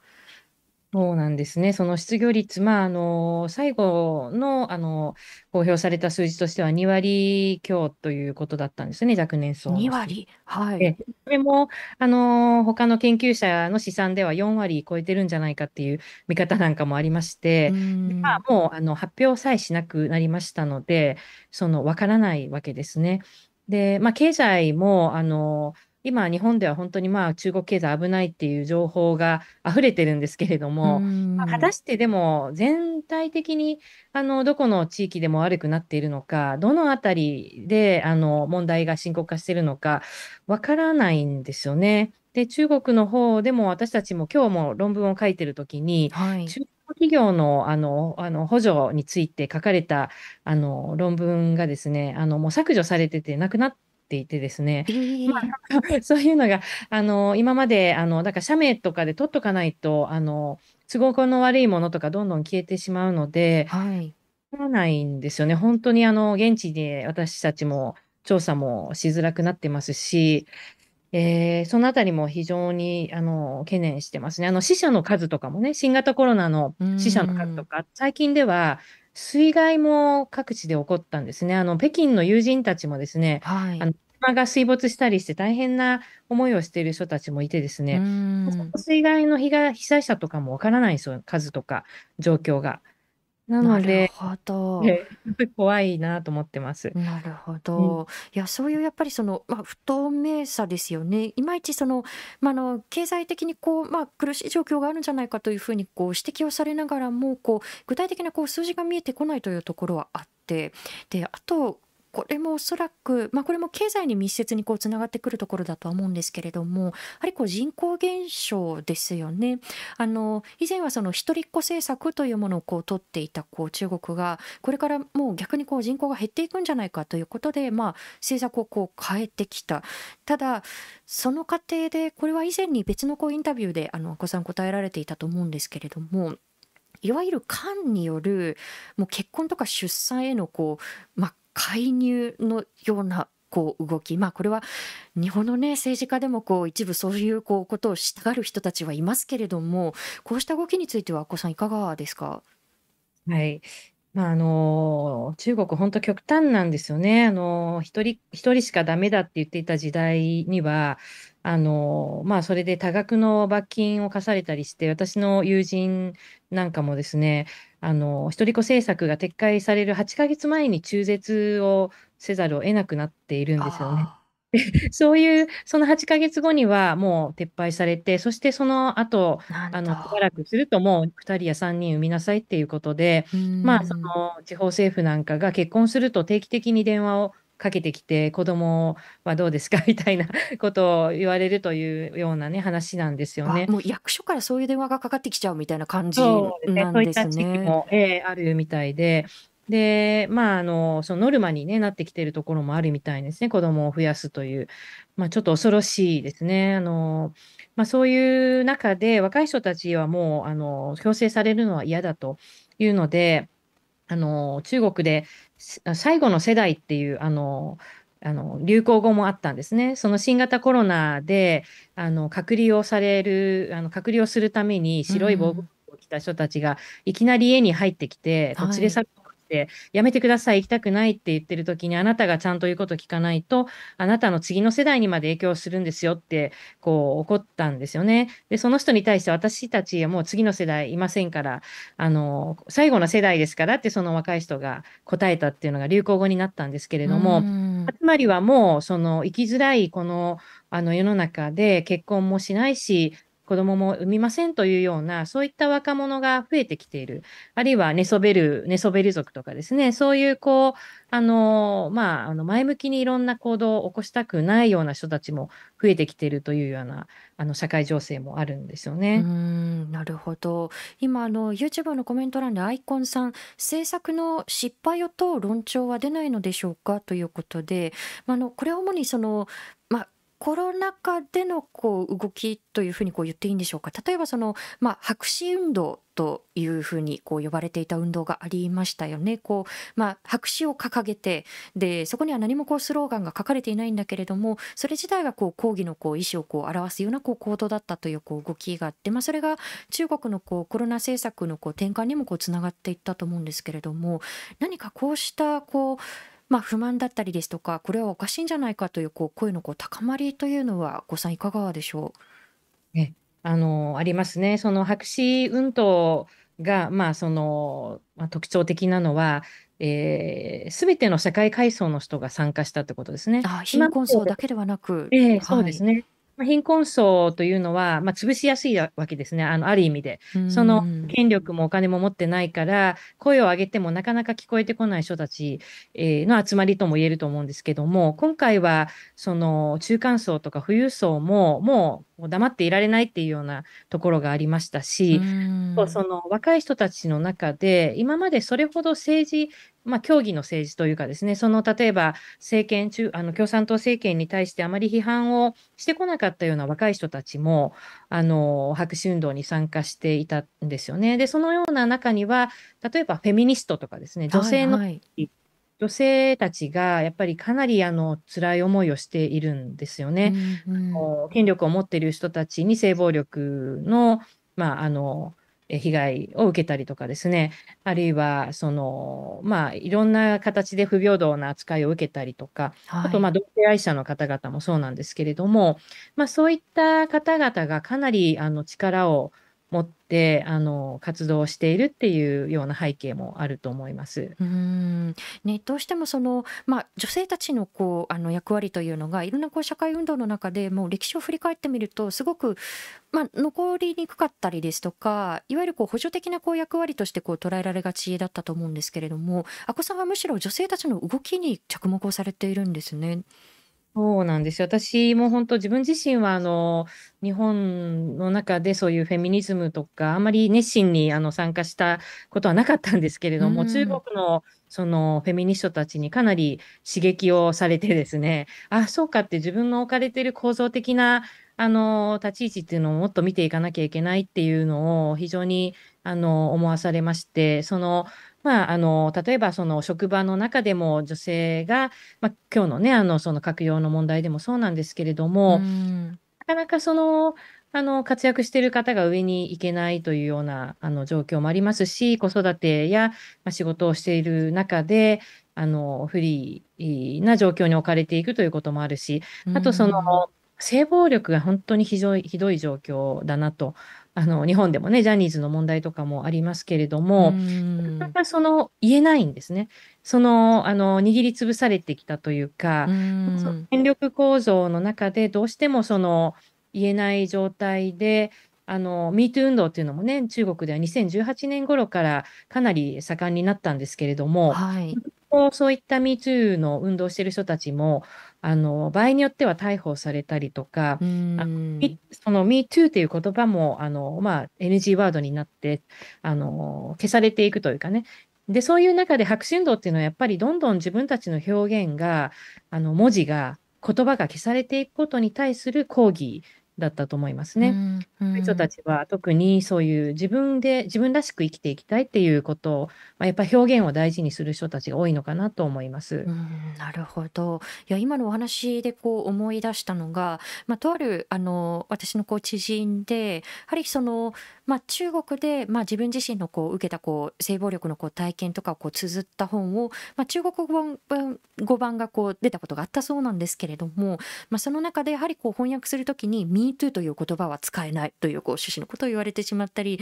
そうなんですね。その失業率、まあ、あの、最後の、あの、公表された数字としては2割強ということだったんですね、若年層2割？はい。それも、あの、他の研究者の試算では4割超えてるんじゃないかっていう見方なんかもありまして、まあ、もう、あの、発表さえしなくなりましたので、その、わからないわけですね。で、まあ、経済も、あの、今、日本では本当にまあ中国経済危ないっていう情報が溢れてるんですけれども、まあ、果たしてでも全体的にあのどこの地域でも悪くなっているのか、どのあたりであの問題が深刻化しているのかわからないんですよね。で、中国の方でも私たちも今日も論文を書いてるときに、はい、中国企業のあのあの補助について書かれたあの論文がですね、あのもう削除されててなくなっていてですね、えー、まあ、そういうのがあの今まであのだから社名とかで取っとかないとあの都合の悪いものとかどんどん消えてしまうので、はい、らないんですよね。本当にあの現地で私たちも調査もしづらくなってますし、えー、そのあたりも非常にあの懸念してますね。あの死者の数とかもね、新型コロナの死者の数とか、最近では水害も各地で起こったんですね。あの北京の友人たちもですね、はい、あの車が水没したりして大変な思いをしている人たちもいてですね、水害の被害被災者とかもわからないんですよ、数とか状況が。なので、なるほど。怖いなと思ってます。なるほど。いや、そういうやっぱりその、まあ、不透明さですよね。いまいちその、まあ、あの、経済的にこう、まあ、苦しい状況があるんじゃないかというふうにこう指摘をされながらも、こう、具体的なこう数字が見えてこないというところはあって、で、あと、これもおそらく、まあ、これも経済に密接にこうつながってくるところだとは思うんですけれどもやはりこう人口減少ですよね。あの以前はその一人っ子政策というものをこう取っていたこう中国がこれからもう逆にこう人口が減っていくんじゃないかということで、まあ、政策をこう変えてきた。ただその過程でこれは以前に別のこうインタビューであのお子さん答えられていたと思うんですけれどもいわゆる官によるもう結婚とか出産へのこう、まあ、介入のようなこう動き、まあ、これは日本の、ね、政治家でもこう一部そういうこうことをしたがる人たちはいますけれどもこうした動きについては、阿古さんいかがですか？はい。まあ、あの、中国本当極端なんですよね。あの、一人一人しかダメだって言っていた時代には、あの、まあ、それで多額の罰金を課されたりして、私の友人なんかもですね、あの、一人っ子政策が撤回される8ヶ月前に中絶をせざるを得なくなっているんですよね。そういう、その8ヶ月後にはもう撤廃されて、そしてその後、あの、しばらくするともう2人や3人産みなさいっていうことで、まあ、その地方政府なんかが結婚すると定期的に電話をかけてきて、子供はどうですか？みたいなことを言われるというようなね、話なんですよね。もう役所からそういう電話がかかってきちゃうみたいな感じそうですね。そうも、えー、あるみたいで、で、まあ、あの、そのノルマに、ね、なってきているところもあるみたいですね。子供を増やすという。まあ、ちょっと恐ろしいですね。あの、まあ、そういう中で、若い人たちはもう、あの、強制されるのは嫌だというので、あの、中国で最後の世代っていう、あの、あの流行語もあったんですね。その新型コロナであの隔離をされる、あの隔離をするために白い防護服を着た人たちがいきなり家に入ってきて、連れ去っってやめてください行きたくないって言ってる時にあなたがちゃんと言うこと聞かないとあなたの次の世代にまで影響するんですよってこう怒ったんですよね。でその人に対して私たちはもう次の世代いませんからあの最後の世代ですからってその若い人が答えたっていうのが流行語になったんですけれどもつまりはもうその生きづらいこのあの世の中で結婚もしないし子供も産みませんというような、そういった若者が増えてきている。あるいは寝そべる、寝そべり族とかですね、そういう、こう、あの、まあ、あの、前向きにいろんな行動を起こしたくないような人たちも増えてきているというような、あの、社会情勢もあるんですよね。うん、なるほど。今、あの、YouTube のコメント欄でアイコンさん、政策の失敗を問う論調は出ないのでしょうか？ということで、まあ、の、これは主にその、まあ、コロナ禍でのこう動きというふうにこう言っていいんでしょうか？例えばその、まあ、白紙運動というふうにこう呼ばれていた運動がありましたよね。こうまあ、白紙を掲げてでそこには何もこうスローガンが書かれていないんだけれどもそれ自体がこう抗議のこう意思をこう表すようなこう行動だったというこう動きがあって、まあ、それが中国のこうコロナ政策のこう転換にもこうつながっていったと思うんですけれども何かこうしたこうまあ、不満だったりですとかこれはおかしいんじゃないかというこう声のこう高まりというのはごさんいかがでしょう？えあのありますね。その白紙運動が、まあそのまあ、特徴的なのは、す、えー、べ、ての社会階層の人が参加したってことですね。あ貧困層だけではなく、えー、そうですね。まあ、貧困層というのは、まあ、潰しやすいわけですね。あの、ある意味で。その権力もお金も持ってないから、声を上げてもなかなか聞こえてこない人たちの集まりとも言えると思うんですけども、今回は、その中間層とか富裕層も、もう黙っていられないっていうようなところがありましたし、その若い人たちの中で、今までそれほど政治まあ、競技の政治というかですね、その例えば政権中、あの共産党政権に対してあまり批判をしてこなかったような若い人たちも、あの白紙運動に参加していたんですよね。で、そのような中には、例えばフェミニストとかですね、女性の、はいはい、女性たちがやっぱりかなりあの辛い思いをしているんですよね。うんうん、権力を持っている人たちに性暴力の、まあ、あの被害を受けたりとかですね、あるいは、その、まあ、いろんな形で不平等な扱いを受けたりとか、はい、あと、まあ、同性愛者の方々もそうなんですけれども、まあ、そういった方々がかなり、あの、力を持ってあの活動しているっていうような背景もあると思います。うんね、どうしてもその、まあ、女性たちのこうあの役割というのがいろんなこう社会運動の中でもう歴史を振り返ってみるとすごく、まあ、残りにくかったりですとかいわゆるこう補助的なこう役割としてこう捉えられがちだったと思うんですけれども阿古さんはむしろ女性たちの動きに着目をされているんですね。そうなんですよ。私も本当自分自身はあの日本の中でそういうフェミニズムとかあんまり熱心にあの参加したことはなかったんですけれども、中国のそのフェミニストたちにかなり刺激をされてですね、あ、そうかって自分の置かれている構造的なあの立ち位置っていうのをもっと見ていかなきゃいけないっていうのを非常にあの思わされまして、そのまあ、あの例えばその職場の中でも女性が、まあ、今日のねあのその閣僚の問題でもそうなんですけれども、なかなかそのあの活躍している方が上に行けないというようなあの状況もありますし、子育てや、まあ、仕事をしている中で、あの不利な状況に置かれていくということもあるし、あとその、性暴力が本当に非常にひどい状況だなと。あの日本でもね、ジャニーズの問題とかもありますけれども、なかなかその言えないんですね。そのあの握りつぶされてきたというか、う権力構造の中でどうしてもその言えない状態で、あの、MeToo 運動っていうのもね、中国では2018年頃からかなり盛んになったんですけれども、はい、そういった MeToo の運動している人たちも、あの場合によっては逮捕されたりとか、あのその MeToo っていう言葉もあの、まあ、NG ワードになってあの消されていくというかね、で、そういう中で白紙運動っていうのはやっぱりどんどん自分たちの表現が、あの文字が、言葉が消されていくことに対する抗議だったと思いますね。うんうん、人たちは特にそういう自分で自分らしく生きていきたいっていうことを、まあ、やっぱり表現を大事にする人たちが多いのかなと思います。うん、なるほど。いや今のお話でこう思い出したのが、まあ、とあるあの私のこう知人でやはりそのまあ、中国で、まあ、自分自身のこう受けたこう性暴力のこう体験とかをこう綴った本を、まあ、中国語版語版がこう出たことがあったそうなんですけれども、まあ、その中でやはりこう翻訳するときに「MeToo」という言葉は使えないというこう趣旨のことを言われてしまったり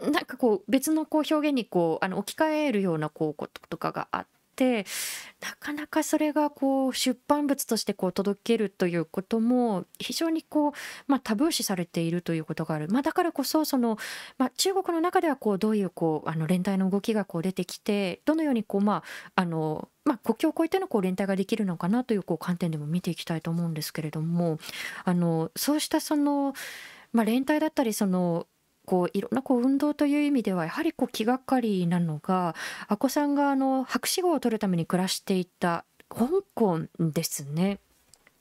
なんかこう別のこう表現にこうあの置き換えるようなこうこととかがあってて。なかなかそれがこう出版物としてこう届けるということも非常にこう、まあ、タブー視されているということがある、まあ、だからこそその、まあ、中国の中ではこうどういうこうあの連帯の動きがこう出てきてどのようにこう、まああのまあ、国境を越えてのこう連帯ができるのかなというこう観点でも見ていきたいと思うんですけれどもあのそうしたその、まあ、連帯だったりそのこういろんなこう運動という意味ではやはりこう気がかりなのが阿古さんがあの博士号を取るために暮らしていた香港ですね。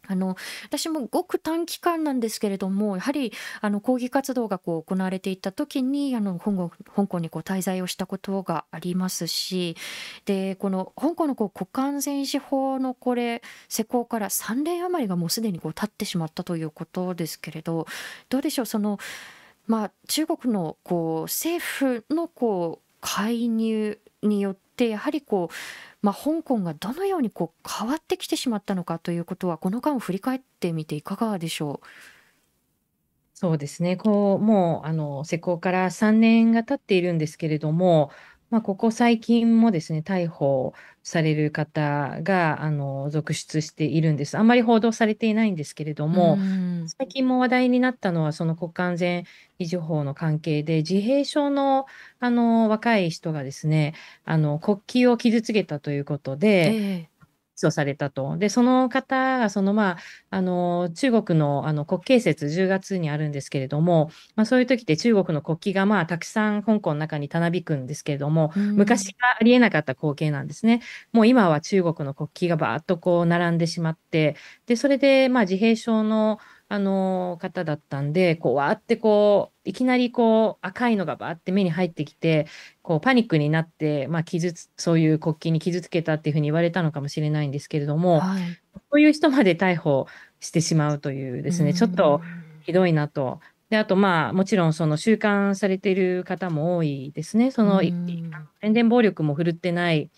あの私もごく短期間なんですけれどもやはりあの抗議活動がこう行われていた時にあの香港香港にこう滞在をしたことがありますしでこの香港のこう国家安全維持法のこれ施行から3年余りがもうすでにこう経ってしまったということですけれどどうでしょう？そのまあ、中国のこう政府のこう介入によってやはりこう、まあ、香港がどのようにこう変わってきてしまったのかということはこの間を振り返ってみていかがでしょう？そうですね。こうもうあの施行から3年が経っているんですけれどもまあ、ここ最近もですね、逮捕される方があの続出しているんです。あんまり報道されていないんですけれども、最近も話題になったのは、その国家安全維持法の関係で、自閉症のあの若い人がですね、あの国旗を傷つけたということで、え起訴されたと。で、その方が、そのまあ、あの、中国のあの国慶節10月にあるんですけれども、まあそういう時って中国の国旗がまあたくさん香港の中にたなびくんですけれども、昔はありえなかった光景なんですね。もう今は中国の国旗がバーッとこう並んでしまって、で、それでまあ自閉症のあの方だったんで、こう、わーってこう、いきなりこう、赤いのがバーって目に入ってきて、こう、パニックになって、まあ、傷つ、そういう国旗に傷つけたっていうふうに言われたのかもしれないんですけれども、はい、そういう人まで逮捕してしまうというですね、ちょっとひどいなと。で、あと、まあ、もちろん、その、収監されている方も多いですね。その、宣伝暴力も振るってない、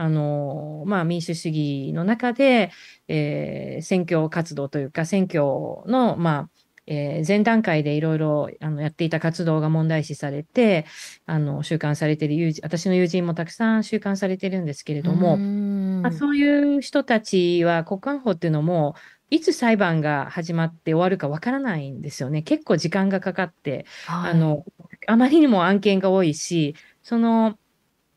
あのまあ、民主主義の中で、えー、選挙活動というか、選挙の、まあえー、前段階でいろいろやっていた活動が問題視されて、あの収監されている友人、私の友人もたくさん収監されてるんですけれども、まあ、そういう人たちは国家法っていうのも、いつ裁判が始まって終わるかわからないんですよね。結構時間がかかって、はい、あのあまりにも案件が多いし、その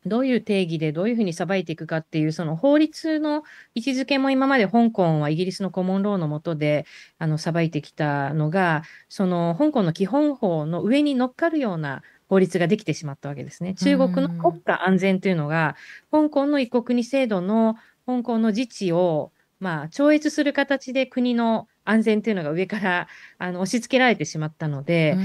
どういう定義でどういうふうに裁いていくかっていう、その法律の位置づけも今まで香港はイギリスのコモンローの下であの裁いてきたのが、その香港の基本法の上に乗っかるような法律ができてしまったわけですね。中国の国家安全というのが、香港の一国二制度の香港の自治を、まあ、超越する形で国の安全っていうのが上からあの押し付けられてしまったので、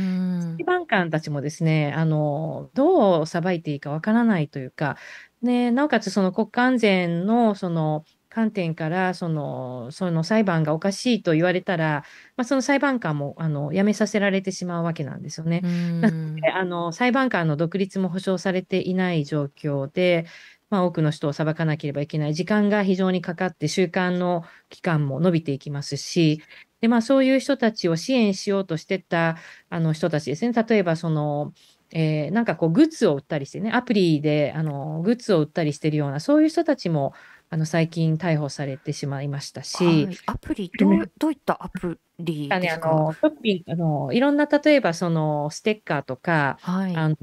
裁判官たちもですね、あのどう裁いていいかわからないというか、ね、なおかつその国家安全のその観点からそのその裁判がおかしいと言われたら、まあ、その裁判官もあの辞めさせられてしまうわけなんですよね。なのであの裁判官の独立も保障されていない状況で、まあ、多くの人を裁かなければいけない時間が非常にかかって週間の期間も伸びていきますしで、まあ、そういう人たちを支援しようとしてたあの人たちですね。例えばそのえー、なんかこうグッズを売ったりしてねアプリであのグッズを売ったりしてるようなそういう人たちもあの最近逮捕されてしまいましたし、はい、アプリどう、どういったアプリですか、あのショッピングあのいろんな例えばそのステッカーとか、はい、あの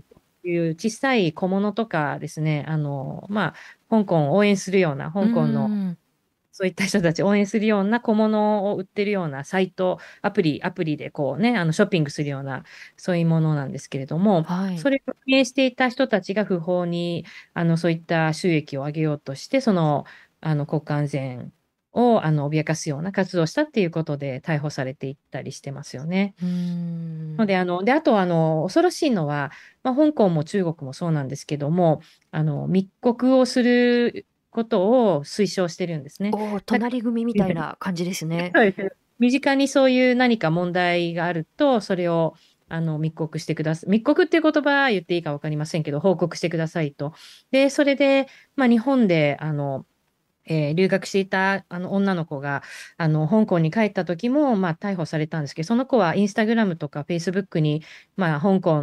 いう小さい小物とかですねあの、まあ、香港を応援するような香港のそういった人たち応援するような小物を売ってるようなサイト、アプリ、アプリでこうね、あのショッピングするような、そういうものなんですけれども、はい、それを運営していた人たちが不法に、あのそういった収益を上げようとして、その、あの国家安全をあの脅かすような活動をしたっていうことで逮捕されていったりしてますよね。のであのであとあの恐ろしいのは、まあ、香港も中国もそうなんですけどもあの密告をすることを推奨してるんですね。お隣組みたいな感じですね。身近にそういう何か問題があると、それをあの密告してください。密告っていう言葉言っていいか分かりませんけど、報告してくださいと。で、それで、まあ、日本であのえー、留学していたあの女の子があの香港に帰った時も、まあ、逮捕されたんですけど、その子はインスタグラムとかフェイスブックに、まあ、香港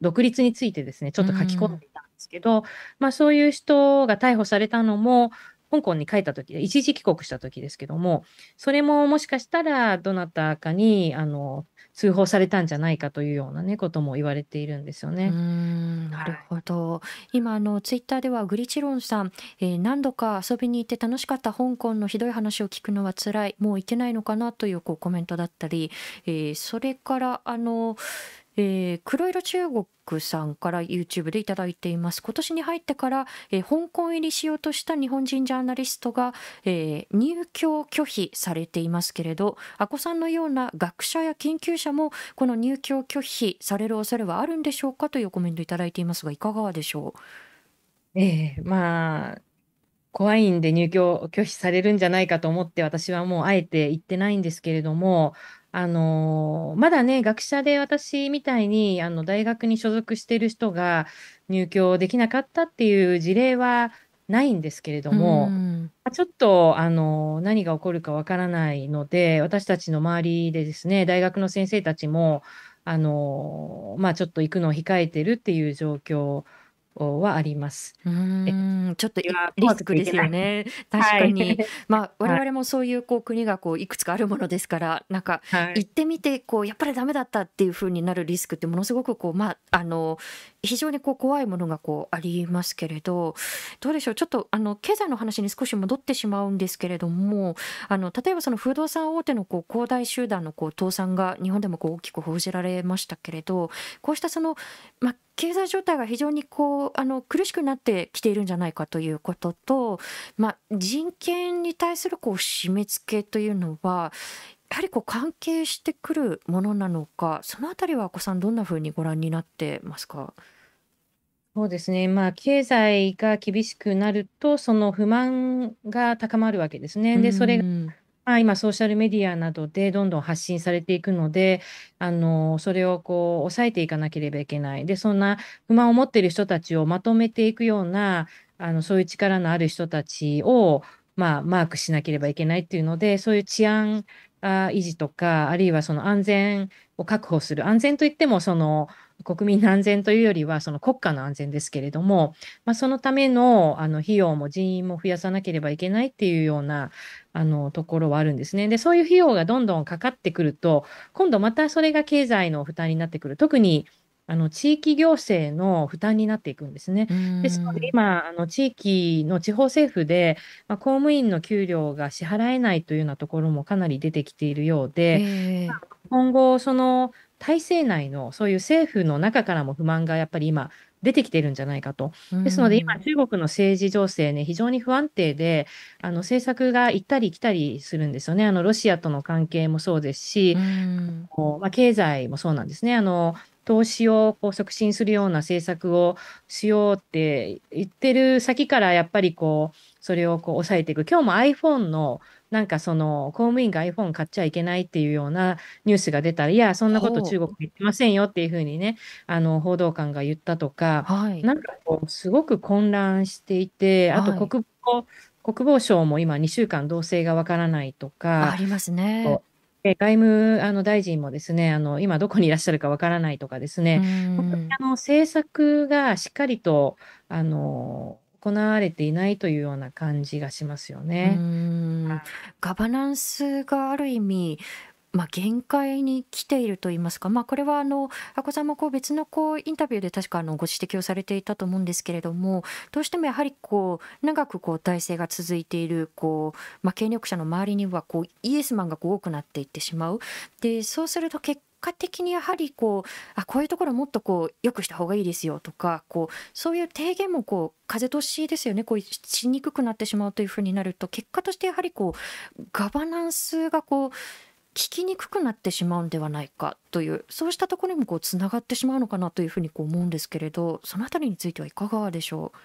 独立についてですね、ちょっと書き込んでいたんですけど、まあ、そういう人が逮捕されたのも、香港に帰った時で、一時帰国した時ですけども、それももしかしたらどなたかにあの通報されたんじゃないかというようなね、ことも言われているんですよね。なるほど。今あのツイッターではグリチロンさん、えー、何度か遊びに行って楽しかった香港のひどい話を聞くのは辛い、もう行けないのかなというこうコメントだったり、えー、それからあのえー、黒色中国さんから YouTube でいただいています。今年に入ってから、えー、香港入りしようとした日本人ジャーナリストが、えー、入居拒否されていますけれど阿古さんのような学者や研究者もこの入居拒否される恐れはあるんでしょうかというコメントいただいていますがいかがでしょう？ええまあ怖いんで入居拒否されるんじゃないかと思って私はもうあえて言ってないんですけれどもあのまだね、学者で私みたいにあの大学に所属している人が入居できなかったっていう事例はないんですけれども、ちょっとあの何が起こるかわからないので、私たちの周りでですね、大学の先生たちも、あのまあ、ちょっと行くのを控えてるっていう状況はあります。うん、ちょっとリスクですよね。確かに。はい、まあ我々もそういうこう国がこういくつかあるものですから、なんか行ってみてこうやっぱりダメだったっていう風になるリスクってものすごくこうまああの非常にこう怖いものがこうありますけれど、どうでしょう？ちょっとあの経済の話に少し戻ってしまうんですけれども、あの例えばその不動産大手のこう恒大集団のこう倒産が日本でもこう大きく報じられましたけれど、こうしたそのまあ経済状態が非常にこうあの苦しくなってきているんじゃないかということと、まあ、人権に対するこう締め付けというのはやはりこう関係してくるものなのかそのあたりはお子さんどんなふうにご覧になってますか？そうですね、まあ、経済が厳しくなると、その不満が高まるわけですね。で、それがまあ、今、ソーシャルメディアなどでどんどん発信されていくので、あのそれをこう抑えていかなければいけない。で、そんな不満を持っている人たちをまとめていくような、あのそういう力のある人たちを、まあ、マークしなければいけないっていうので、そういう治安維持とか、あるいはその安全を確保する。安全といっても、その国民の安全というよりは、その国家の安全ですけれども、まあ、そのためのあの費用も人員も増やさなければいけないっていうようなあのところはあるんですね。で、そういう費用がどんどんかかってくると、今度またそれが経済の負担になってくる。特にあの地域行政の負担になっていくんですね。ですので今、あの地域の地方政府で、まあ、公務員の給料が支払えないというようなところもかなり出てきているようで、今後、その体制内のそういう政府の中からも不満がやっぱり今出てきてるんじゃないかと。ですので、今、中国の政治情勢ね、非常に不安定で、あの政策が行ったり来たりするんですよね。あのロシアとの関係もそうですし、まあ、経済もそうなんですね。あの投資をこう促進するような政策をしようって言ってる先からやっぱりこうそれをこう抑えていく。今日も iPhone のなんかその公務員が iPhone 買っちゃいけないっていうようなニュースが出たらいやそんなこと中国言ってませんよっていうふうにねあの報道官が言ったとか、はい、なんかこうすごく混乱していてあと国防、はい、国防省も今2週間動静がわからないとかありますね。外務あの大臣もですね、あの今どこにいらっしゃるかわからないとかですね、あの政策がしっかりとあの行われていないというような感じがしますよね。ガバナンスがある意味まあ、限界に来ていると言いますか、まあ、これはあの阿古さんもこう別のこうインタビューで確かあのご指摘をされていたと思うんですけれどもどうしてもやはりこう長くこう体制が続いているこう、まあ、権力者の周りにはこうイエスマンがこう多くなっていってしまう。でそうすると結果的にやはりこうあこういうところもっとこう良くした方がいいですよとかこうそういう提言もこう風通しですよね。こうしにくくなってしまうというふうになると結果としてやはりこうガバナンスがこう聞きにくくなってしまうんではないかというそうしたところにもこうつながってしまうのかなというふうにこう思うんですけれどそのあたりについてはいかがでしょう？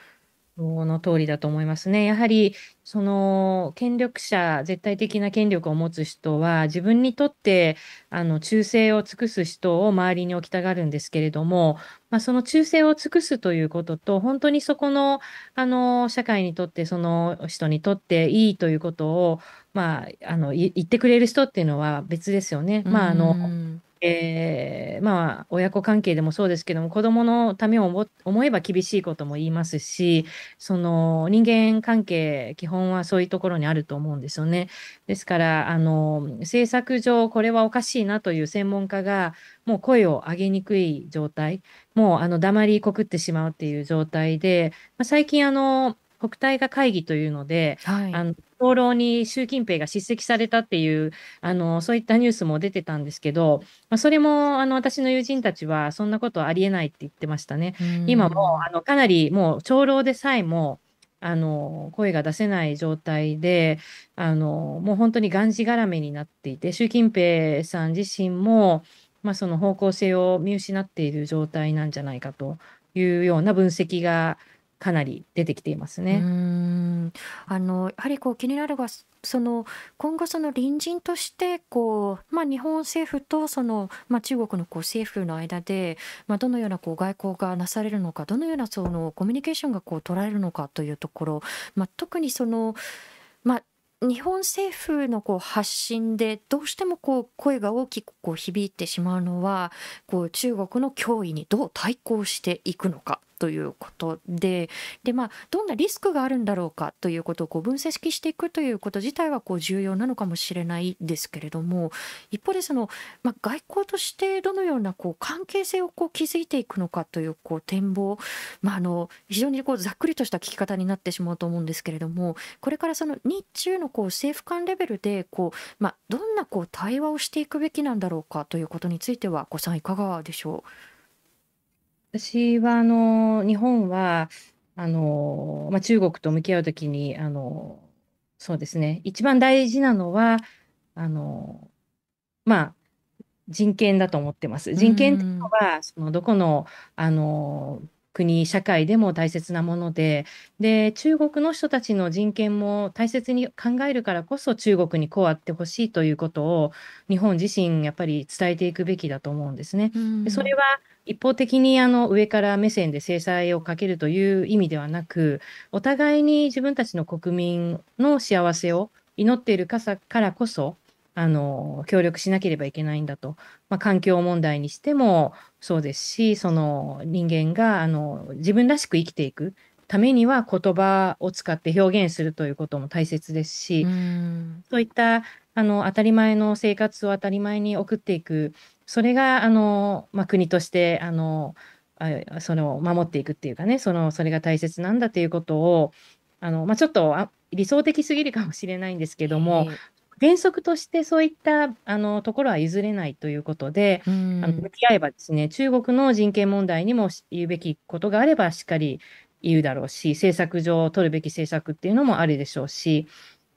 その通りだと思いますね。やはり、その権力者、絶対的な権力を持つ人は、自分にとってあの忠誠を尽くす人を周りに置きたがるんですけれども、まあ、その忠誠を尽くすということと、本当にそこのあの社会にとって、その人にとっていいということを、まあ、あの言ってくれる人っていうのは別ですよね。まあ、あのえー、まあ、親子関係でもそうですけども、子供のためを思えば厳しいことも言いますし、その人間関係、基本はそういうところにあると思うんですよね。ですから、あの政策上、これはおかしいなという専門家が、もう声を上げにくい状態、もうあの黙りこくってしまうっていう状態で、まあ、最近あの、国対が会議というので、はい、あの長老に習近平が叱責されたっていうあのそういったニュースも出てたんですけど、まあ、それもあの私の友人たちはそんなことありえないって言ってましたね。今もあのかなりもう長老でさえもあの声が出せない状態であのもう本当にがんじがらめになっていて習近平さん自身も、まあ、その方向性を見失っている状態なんじゃないかというような分析がかなり出てきていますね。うんあのやはりこう気になるのはその今後その隣人としてこう、まあ、日本政府とその、まあ、中国のこう政府の間で、まあ、どのようなこう外交がなされるのかどのようなそのコミュニケーションがこう取られるのかというところ、まあ、特にその、まあ、日本政府のこう発信でどうしてもこう声が大きくこう響いてしまうのはこう中国の脅威にどう対抗していくのかということでで、まあ、どんなリスクがあるんだろうかということをこう分析していくということ自体はこう重要なのかもしれないですけれども一方でその、まあ、外交としてどのようなこう関係性をこう築いていくのかというこう展望、まあ、あの非常にこうざっくりとした聞き方になってしまうと思うんですけれどもこれからその日中のこう政府間レベルでこう、まあ、どんなこう対話をしていくべきなんだろうかということについては、ごさんいかがでしょう？私はあの日本はあの、まあ、中国と向き合うときにあのそうですね一番大事なのはあのまあ人権だと思ってます。人権っていうのはそのどこのあの国、社会でも大切なもので、で、中国の人たちの人権も大切に考えるからこそ中国にこうあってほしいということを日本自身やっぱり伝えていくべきだと思うんですね。でそれは一方的にあの上から目線で制裁をかけるという意味ではなく、お互いに自分たちの国民の幸せを祈っているからこそ、あの協力しなければいけないんだと、まあ、環境問題にしてもそうですしその人間があの自分らしく生きていくためには言葉を使って表現するということも大切ですしそういったあの当たり前の生活を当たり前に送っていくそれがあの、まあ、国としてあのあそれを守っていくっていうかねそのそれが大切なんだということをあの、まあ、ちょっと理想的すぎるかもしれないんですけども、原則としてそういったあのところは譲れないということで、うあのん。向き合えばですね、中国の人権問題にもし言うべきことがあればしっかり言うだろうし、政策上取るべき政策っていうのもあるでしょうし、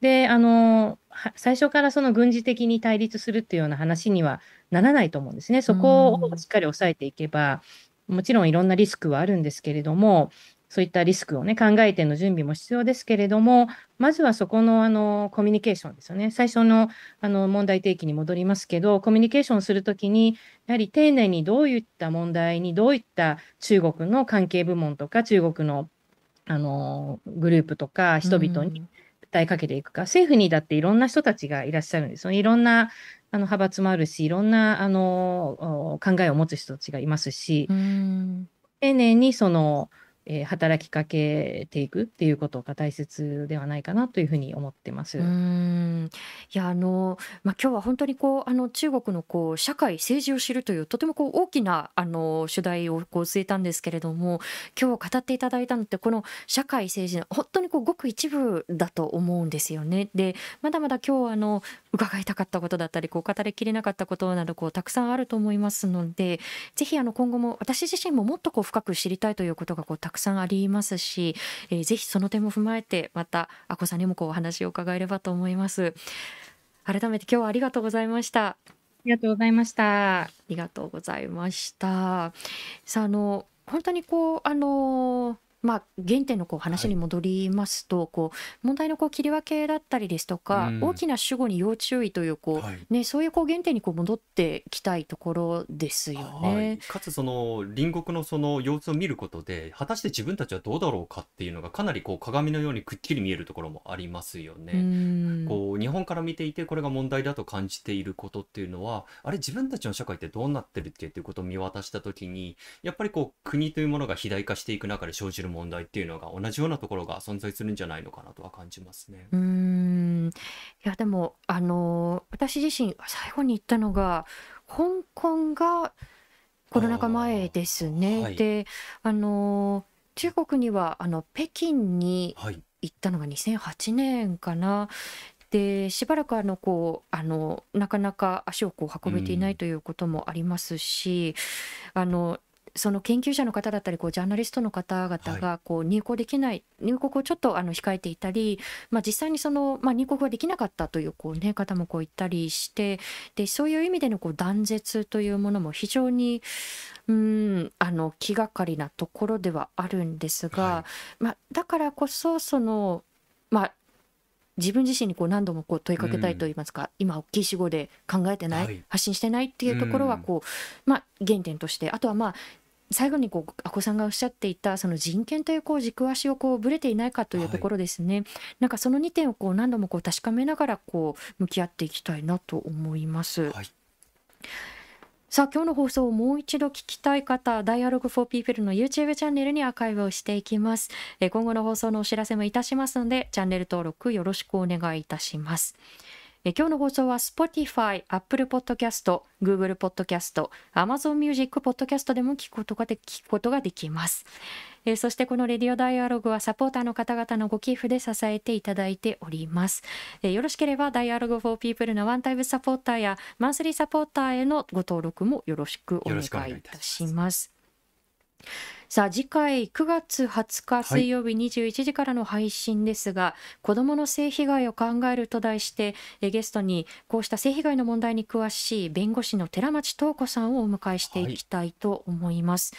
で、あの、は最初からその軍事的に対立するっていうような話にはならないと思うんですね。うそこをん。しっかり抑えていけば、もちろんいろんなリスクはあるんですけれども、そういったリスクをね、考えての準備も必要ですけれども、まずはそこのあのコミュニケーションですよね。最初のあの問題提起に戻りますけど、コミュニケーションするときに、やはり丁寧にどういった問題に、どういった中国の関係部門とか、中国のあのグループとかう人々にん。訴えかけていくか、政府にだっていろんな人たちがいらっしゃるんですよね。いろんなあの派閥もあるし、いろんなあのお考えを持つ人たちがいますし、うん。丁寧にその、えー働きかけていくっていうことが大切ではないかなというふうに思ってまうーす。ん。いや、あの、まあ、今日は本当にこう、あの、中国のこう、社会、政治を知るという、とてもこう、大きな、あの、主題をこう据えたんですけれども、今日語っていただいたのって、この社会、政治の本当にこう、ごく一部だと思うんですよね。で、まだまだ今日、あの、伺いたかったことだったり、こう、語りきれなかったことなど、こう、たくさんあると思いますので、ぜひ、あの、今後も、私自身ももっとこう、深く知りたいということが、こう、たくさんありますし、えーぜひその点も踏まえて、また、あこさんにもこう、お話を伺えればと思います。改めて今日はありがとうございました。ありがとうございました。ありがとうございました。さあ、あの、本当にこう、あの、まあ、原点のこう話に戻りますと、こう問題のこう切り分けだったりですとか、うん。大きな主語に要注意というこう、はい。ね、そういうこう原点にこう戻ってきたいところですよはい、ね。かつその隣国のその様子を見ることで果たして自分たちはどうだろうかっていうのがかなりこう鏡のようにくっきり見えるところもありますようね。ん。こう日本から見ていてこれが問題だと感じていることっていうのはあれ自分たちの社会ってどうなってるっけっていうことを見渡した時にやっぱりこう国というものが肥大化していく中で生じる問題っていうのが同じようなところが存在するんじゃないのかなとは感じますね。うーんいやでもあの私自身最後に言ったのが香港がコロナ禍前ですね。はいであの中国にはあの北京にはい、行ったのが2008年かな。でしばらくあのこうあのなかなか足をこう運べていないということもありますし、あのその研究者の方だったりこうジャーナリストの方々がこう入国できない入国をちょっとあの控えていたり、まあ、実際にその、まあ、入国ができなかったというこう、ね、方もこういたりしてでそういう意味でのこう断絶というものも非常にうんあの気がかりなところではあるんですが、はまあ、だからこそその、まあ、自分自身にこう何度もこう問いかけたいといいますか、今大きい死語で考えてない、はい。発信してないっていうところはこう、まあ、原点としてあとはまあ最後にこう阿古さんがおっしゃっていたその人権というこう軸足をこうぶれていないかというところですね、なんかその2点をこう何度もこう確かめながらこう向き合っていきたいなと思います。はい。さあ今日の放送をもう一度聞きたい方 Dialogue for People の YouTube チャンネルにアーカイブをしていきます。えー今後の放送のお知らせもいたしますのでチャンネル登録よろしくお願いいたします今日の放送は Spotify、Apple Podcast、Google Podcast、Amazon Music Podcast でも聞くことがで聞くことができますえーそしてこのレディオダイアログはサポーターの方々のご寄付で支えていただいております。えーよろしければダイアログ for people のワンタイムサポーターやマンスリーサポーターへのご登録もよろしくお願いいたします。さあ次回9月20日水曜日21時からの配信ですが、子どもの性被害を考えると題してえーゲストにこうした性被害の問題に詳しい弁護士の寺町東子さんをお迎えしていきたいと思います。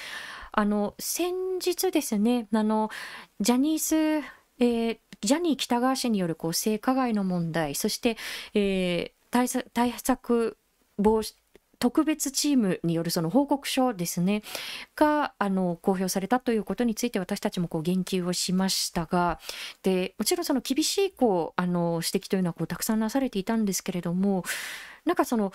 あの先日ですねあのジャニーズ、えージャニー喜多川氏によるこう性加害の問題そして、えー対策防止特別チームによるその報告書ですねがあの公表されたということについて私たちもこう言及をしましたがでもちろんその厳しいこうあの指摘というのはこうたくさんなされていたんですけれどもなんかその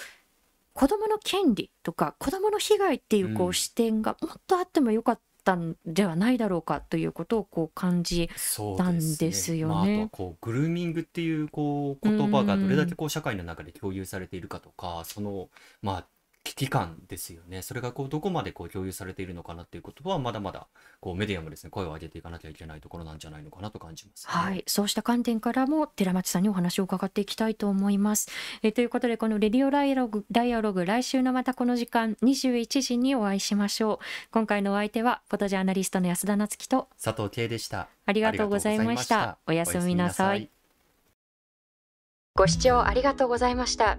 子どもの権利とか子どもの被害っていうこう視点がもっとあってもよかったんではないだろうかということをこう感じそうなんですよね。まあ、あとはこうグルーミングっていうこう言葉がどれだけこう社会の中で共有されているかとかそのまあ危機感ですよね。それがこうどこまでこう共有されているのかなっていうことはまだまだこうメディアもですね声を上げていかなきゃいけないところなんじゃないのかなと感じます、ね、はい、そうした観点からも寺町さんにお話を伺っていきたいと思います。えということでこのレディオダイアログダイアログ来週のまたこの時間21時にお会いしましょう。今回のお相手はフォトジャーナリストの安田夏樹と佐藤圭でした。ありがとうございました。おやすみなさい。ご視聴ありがとうございました。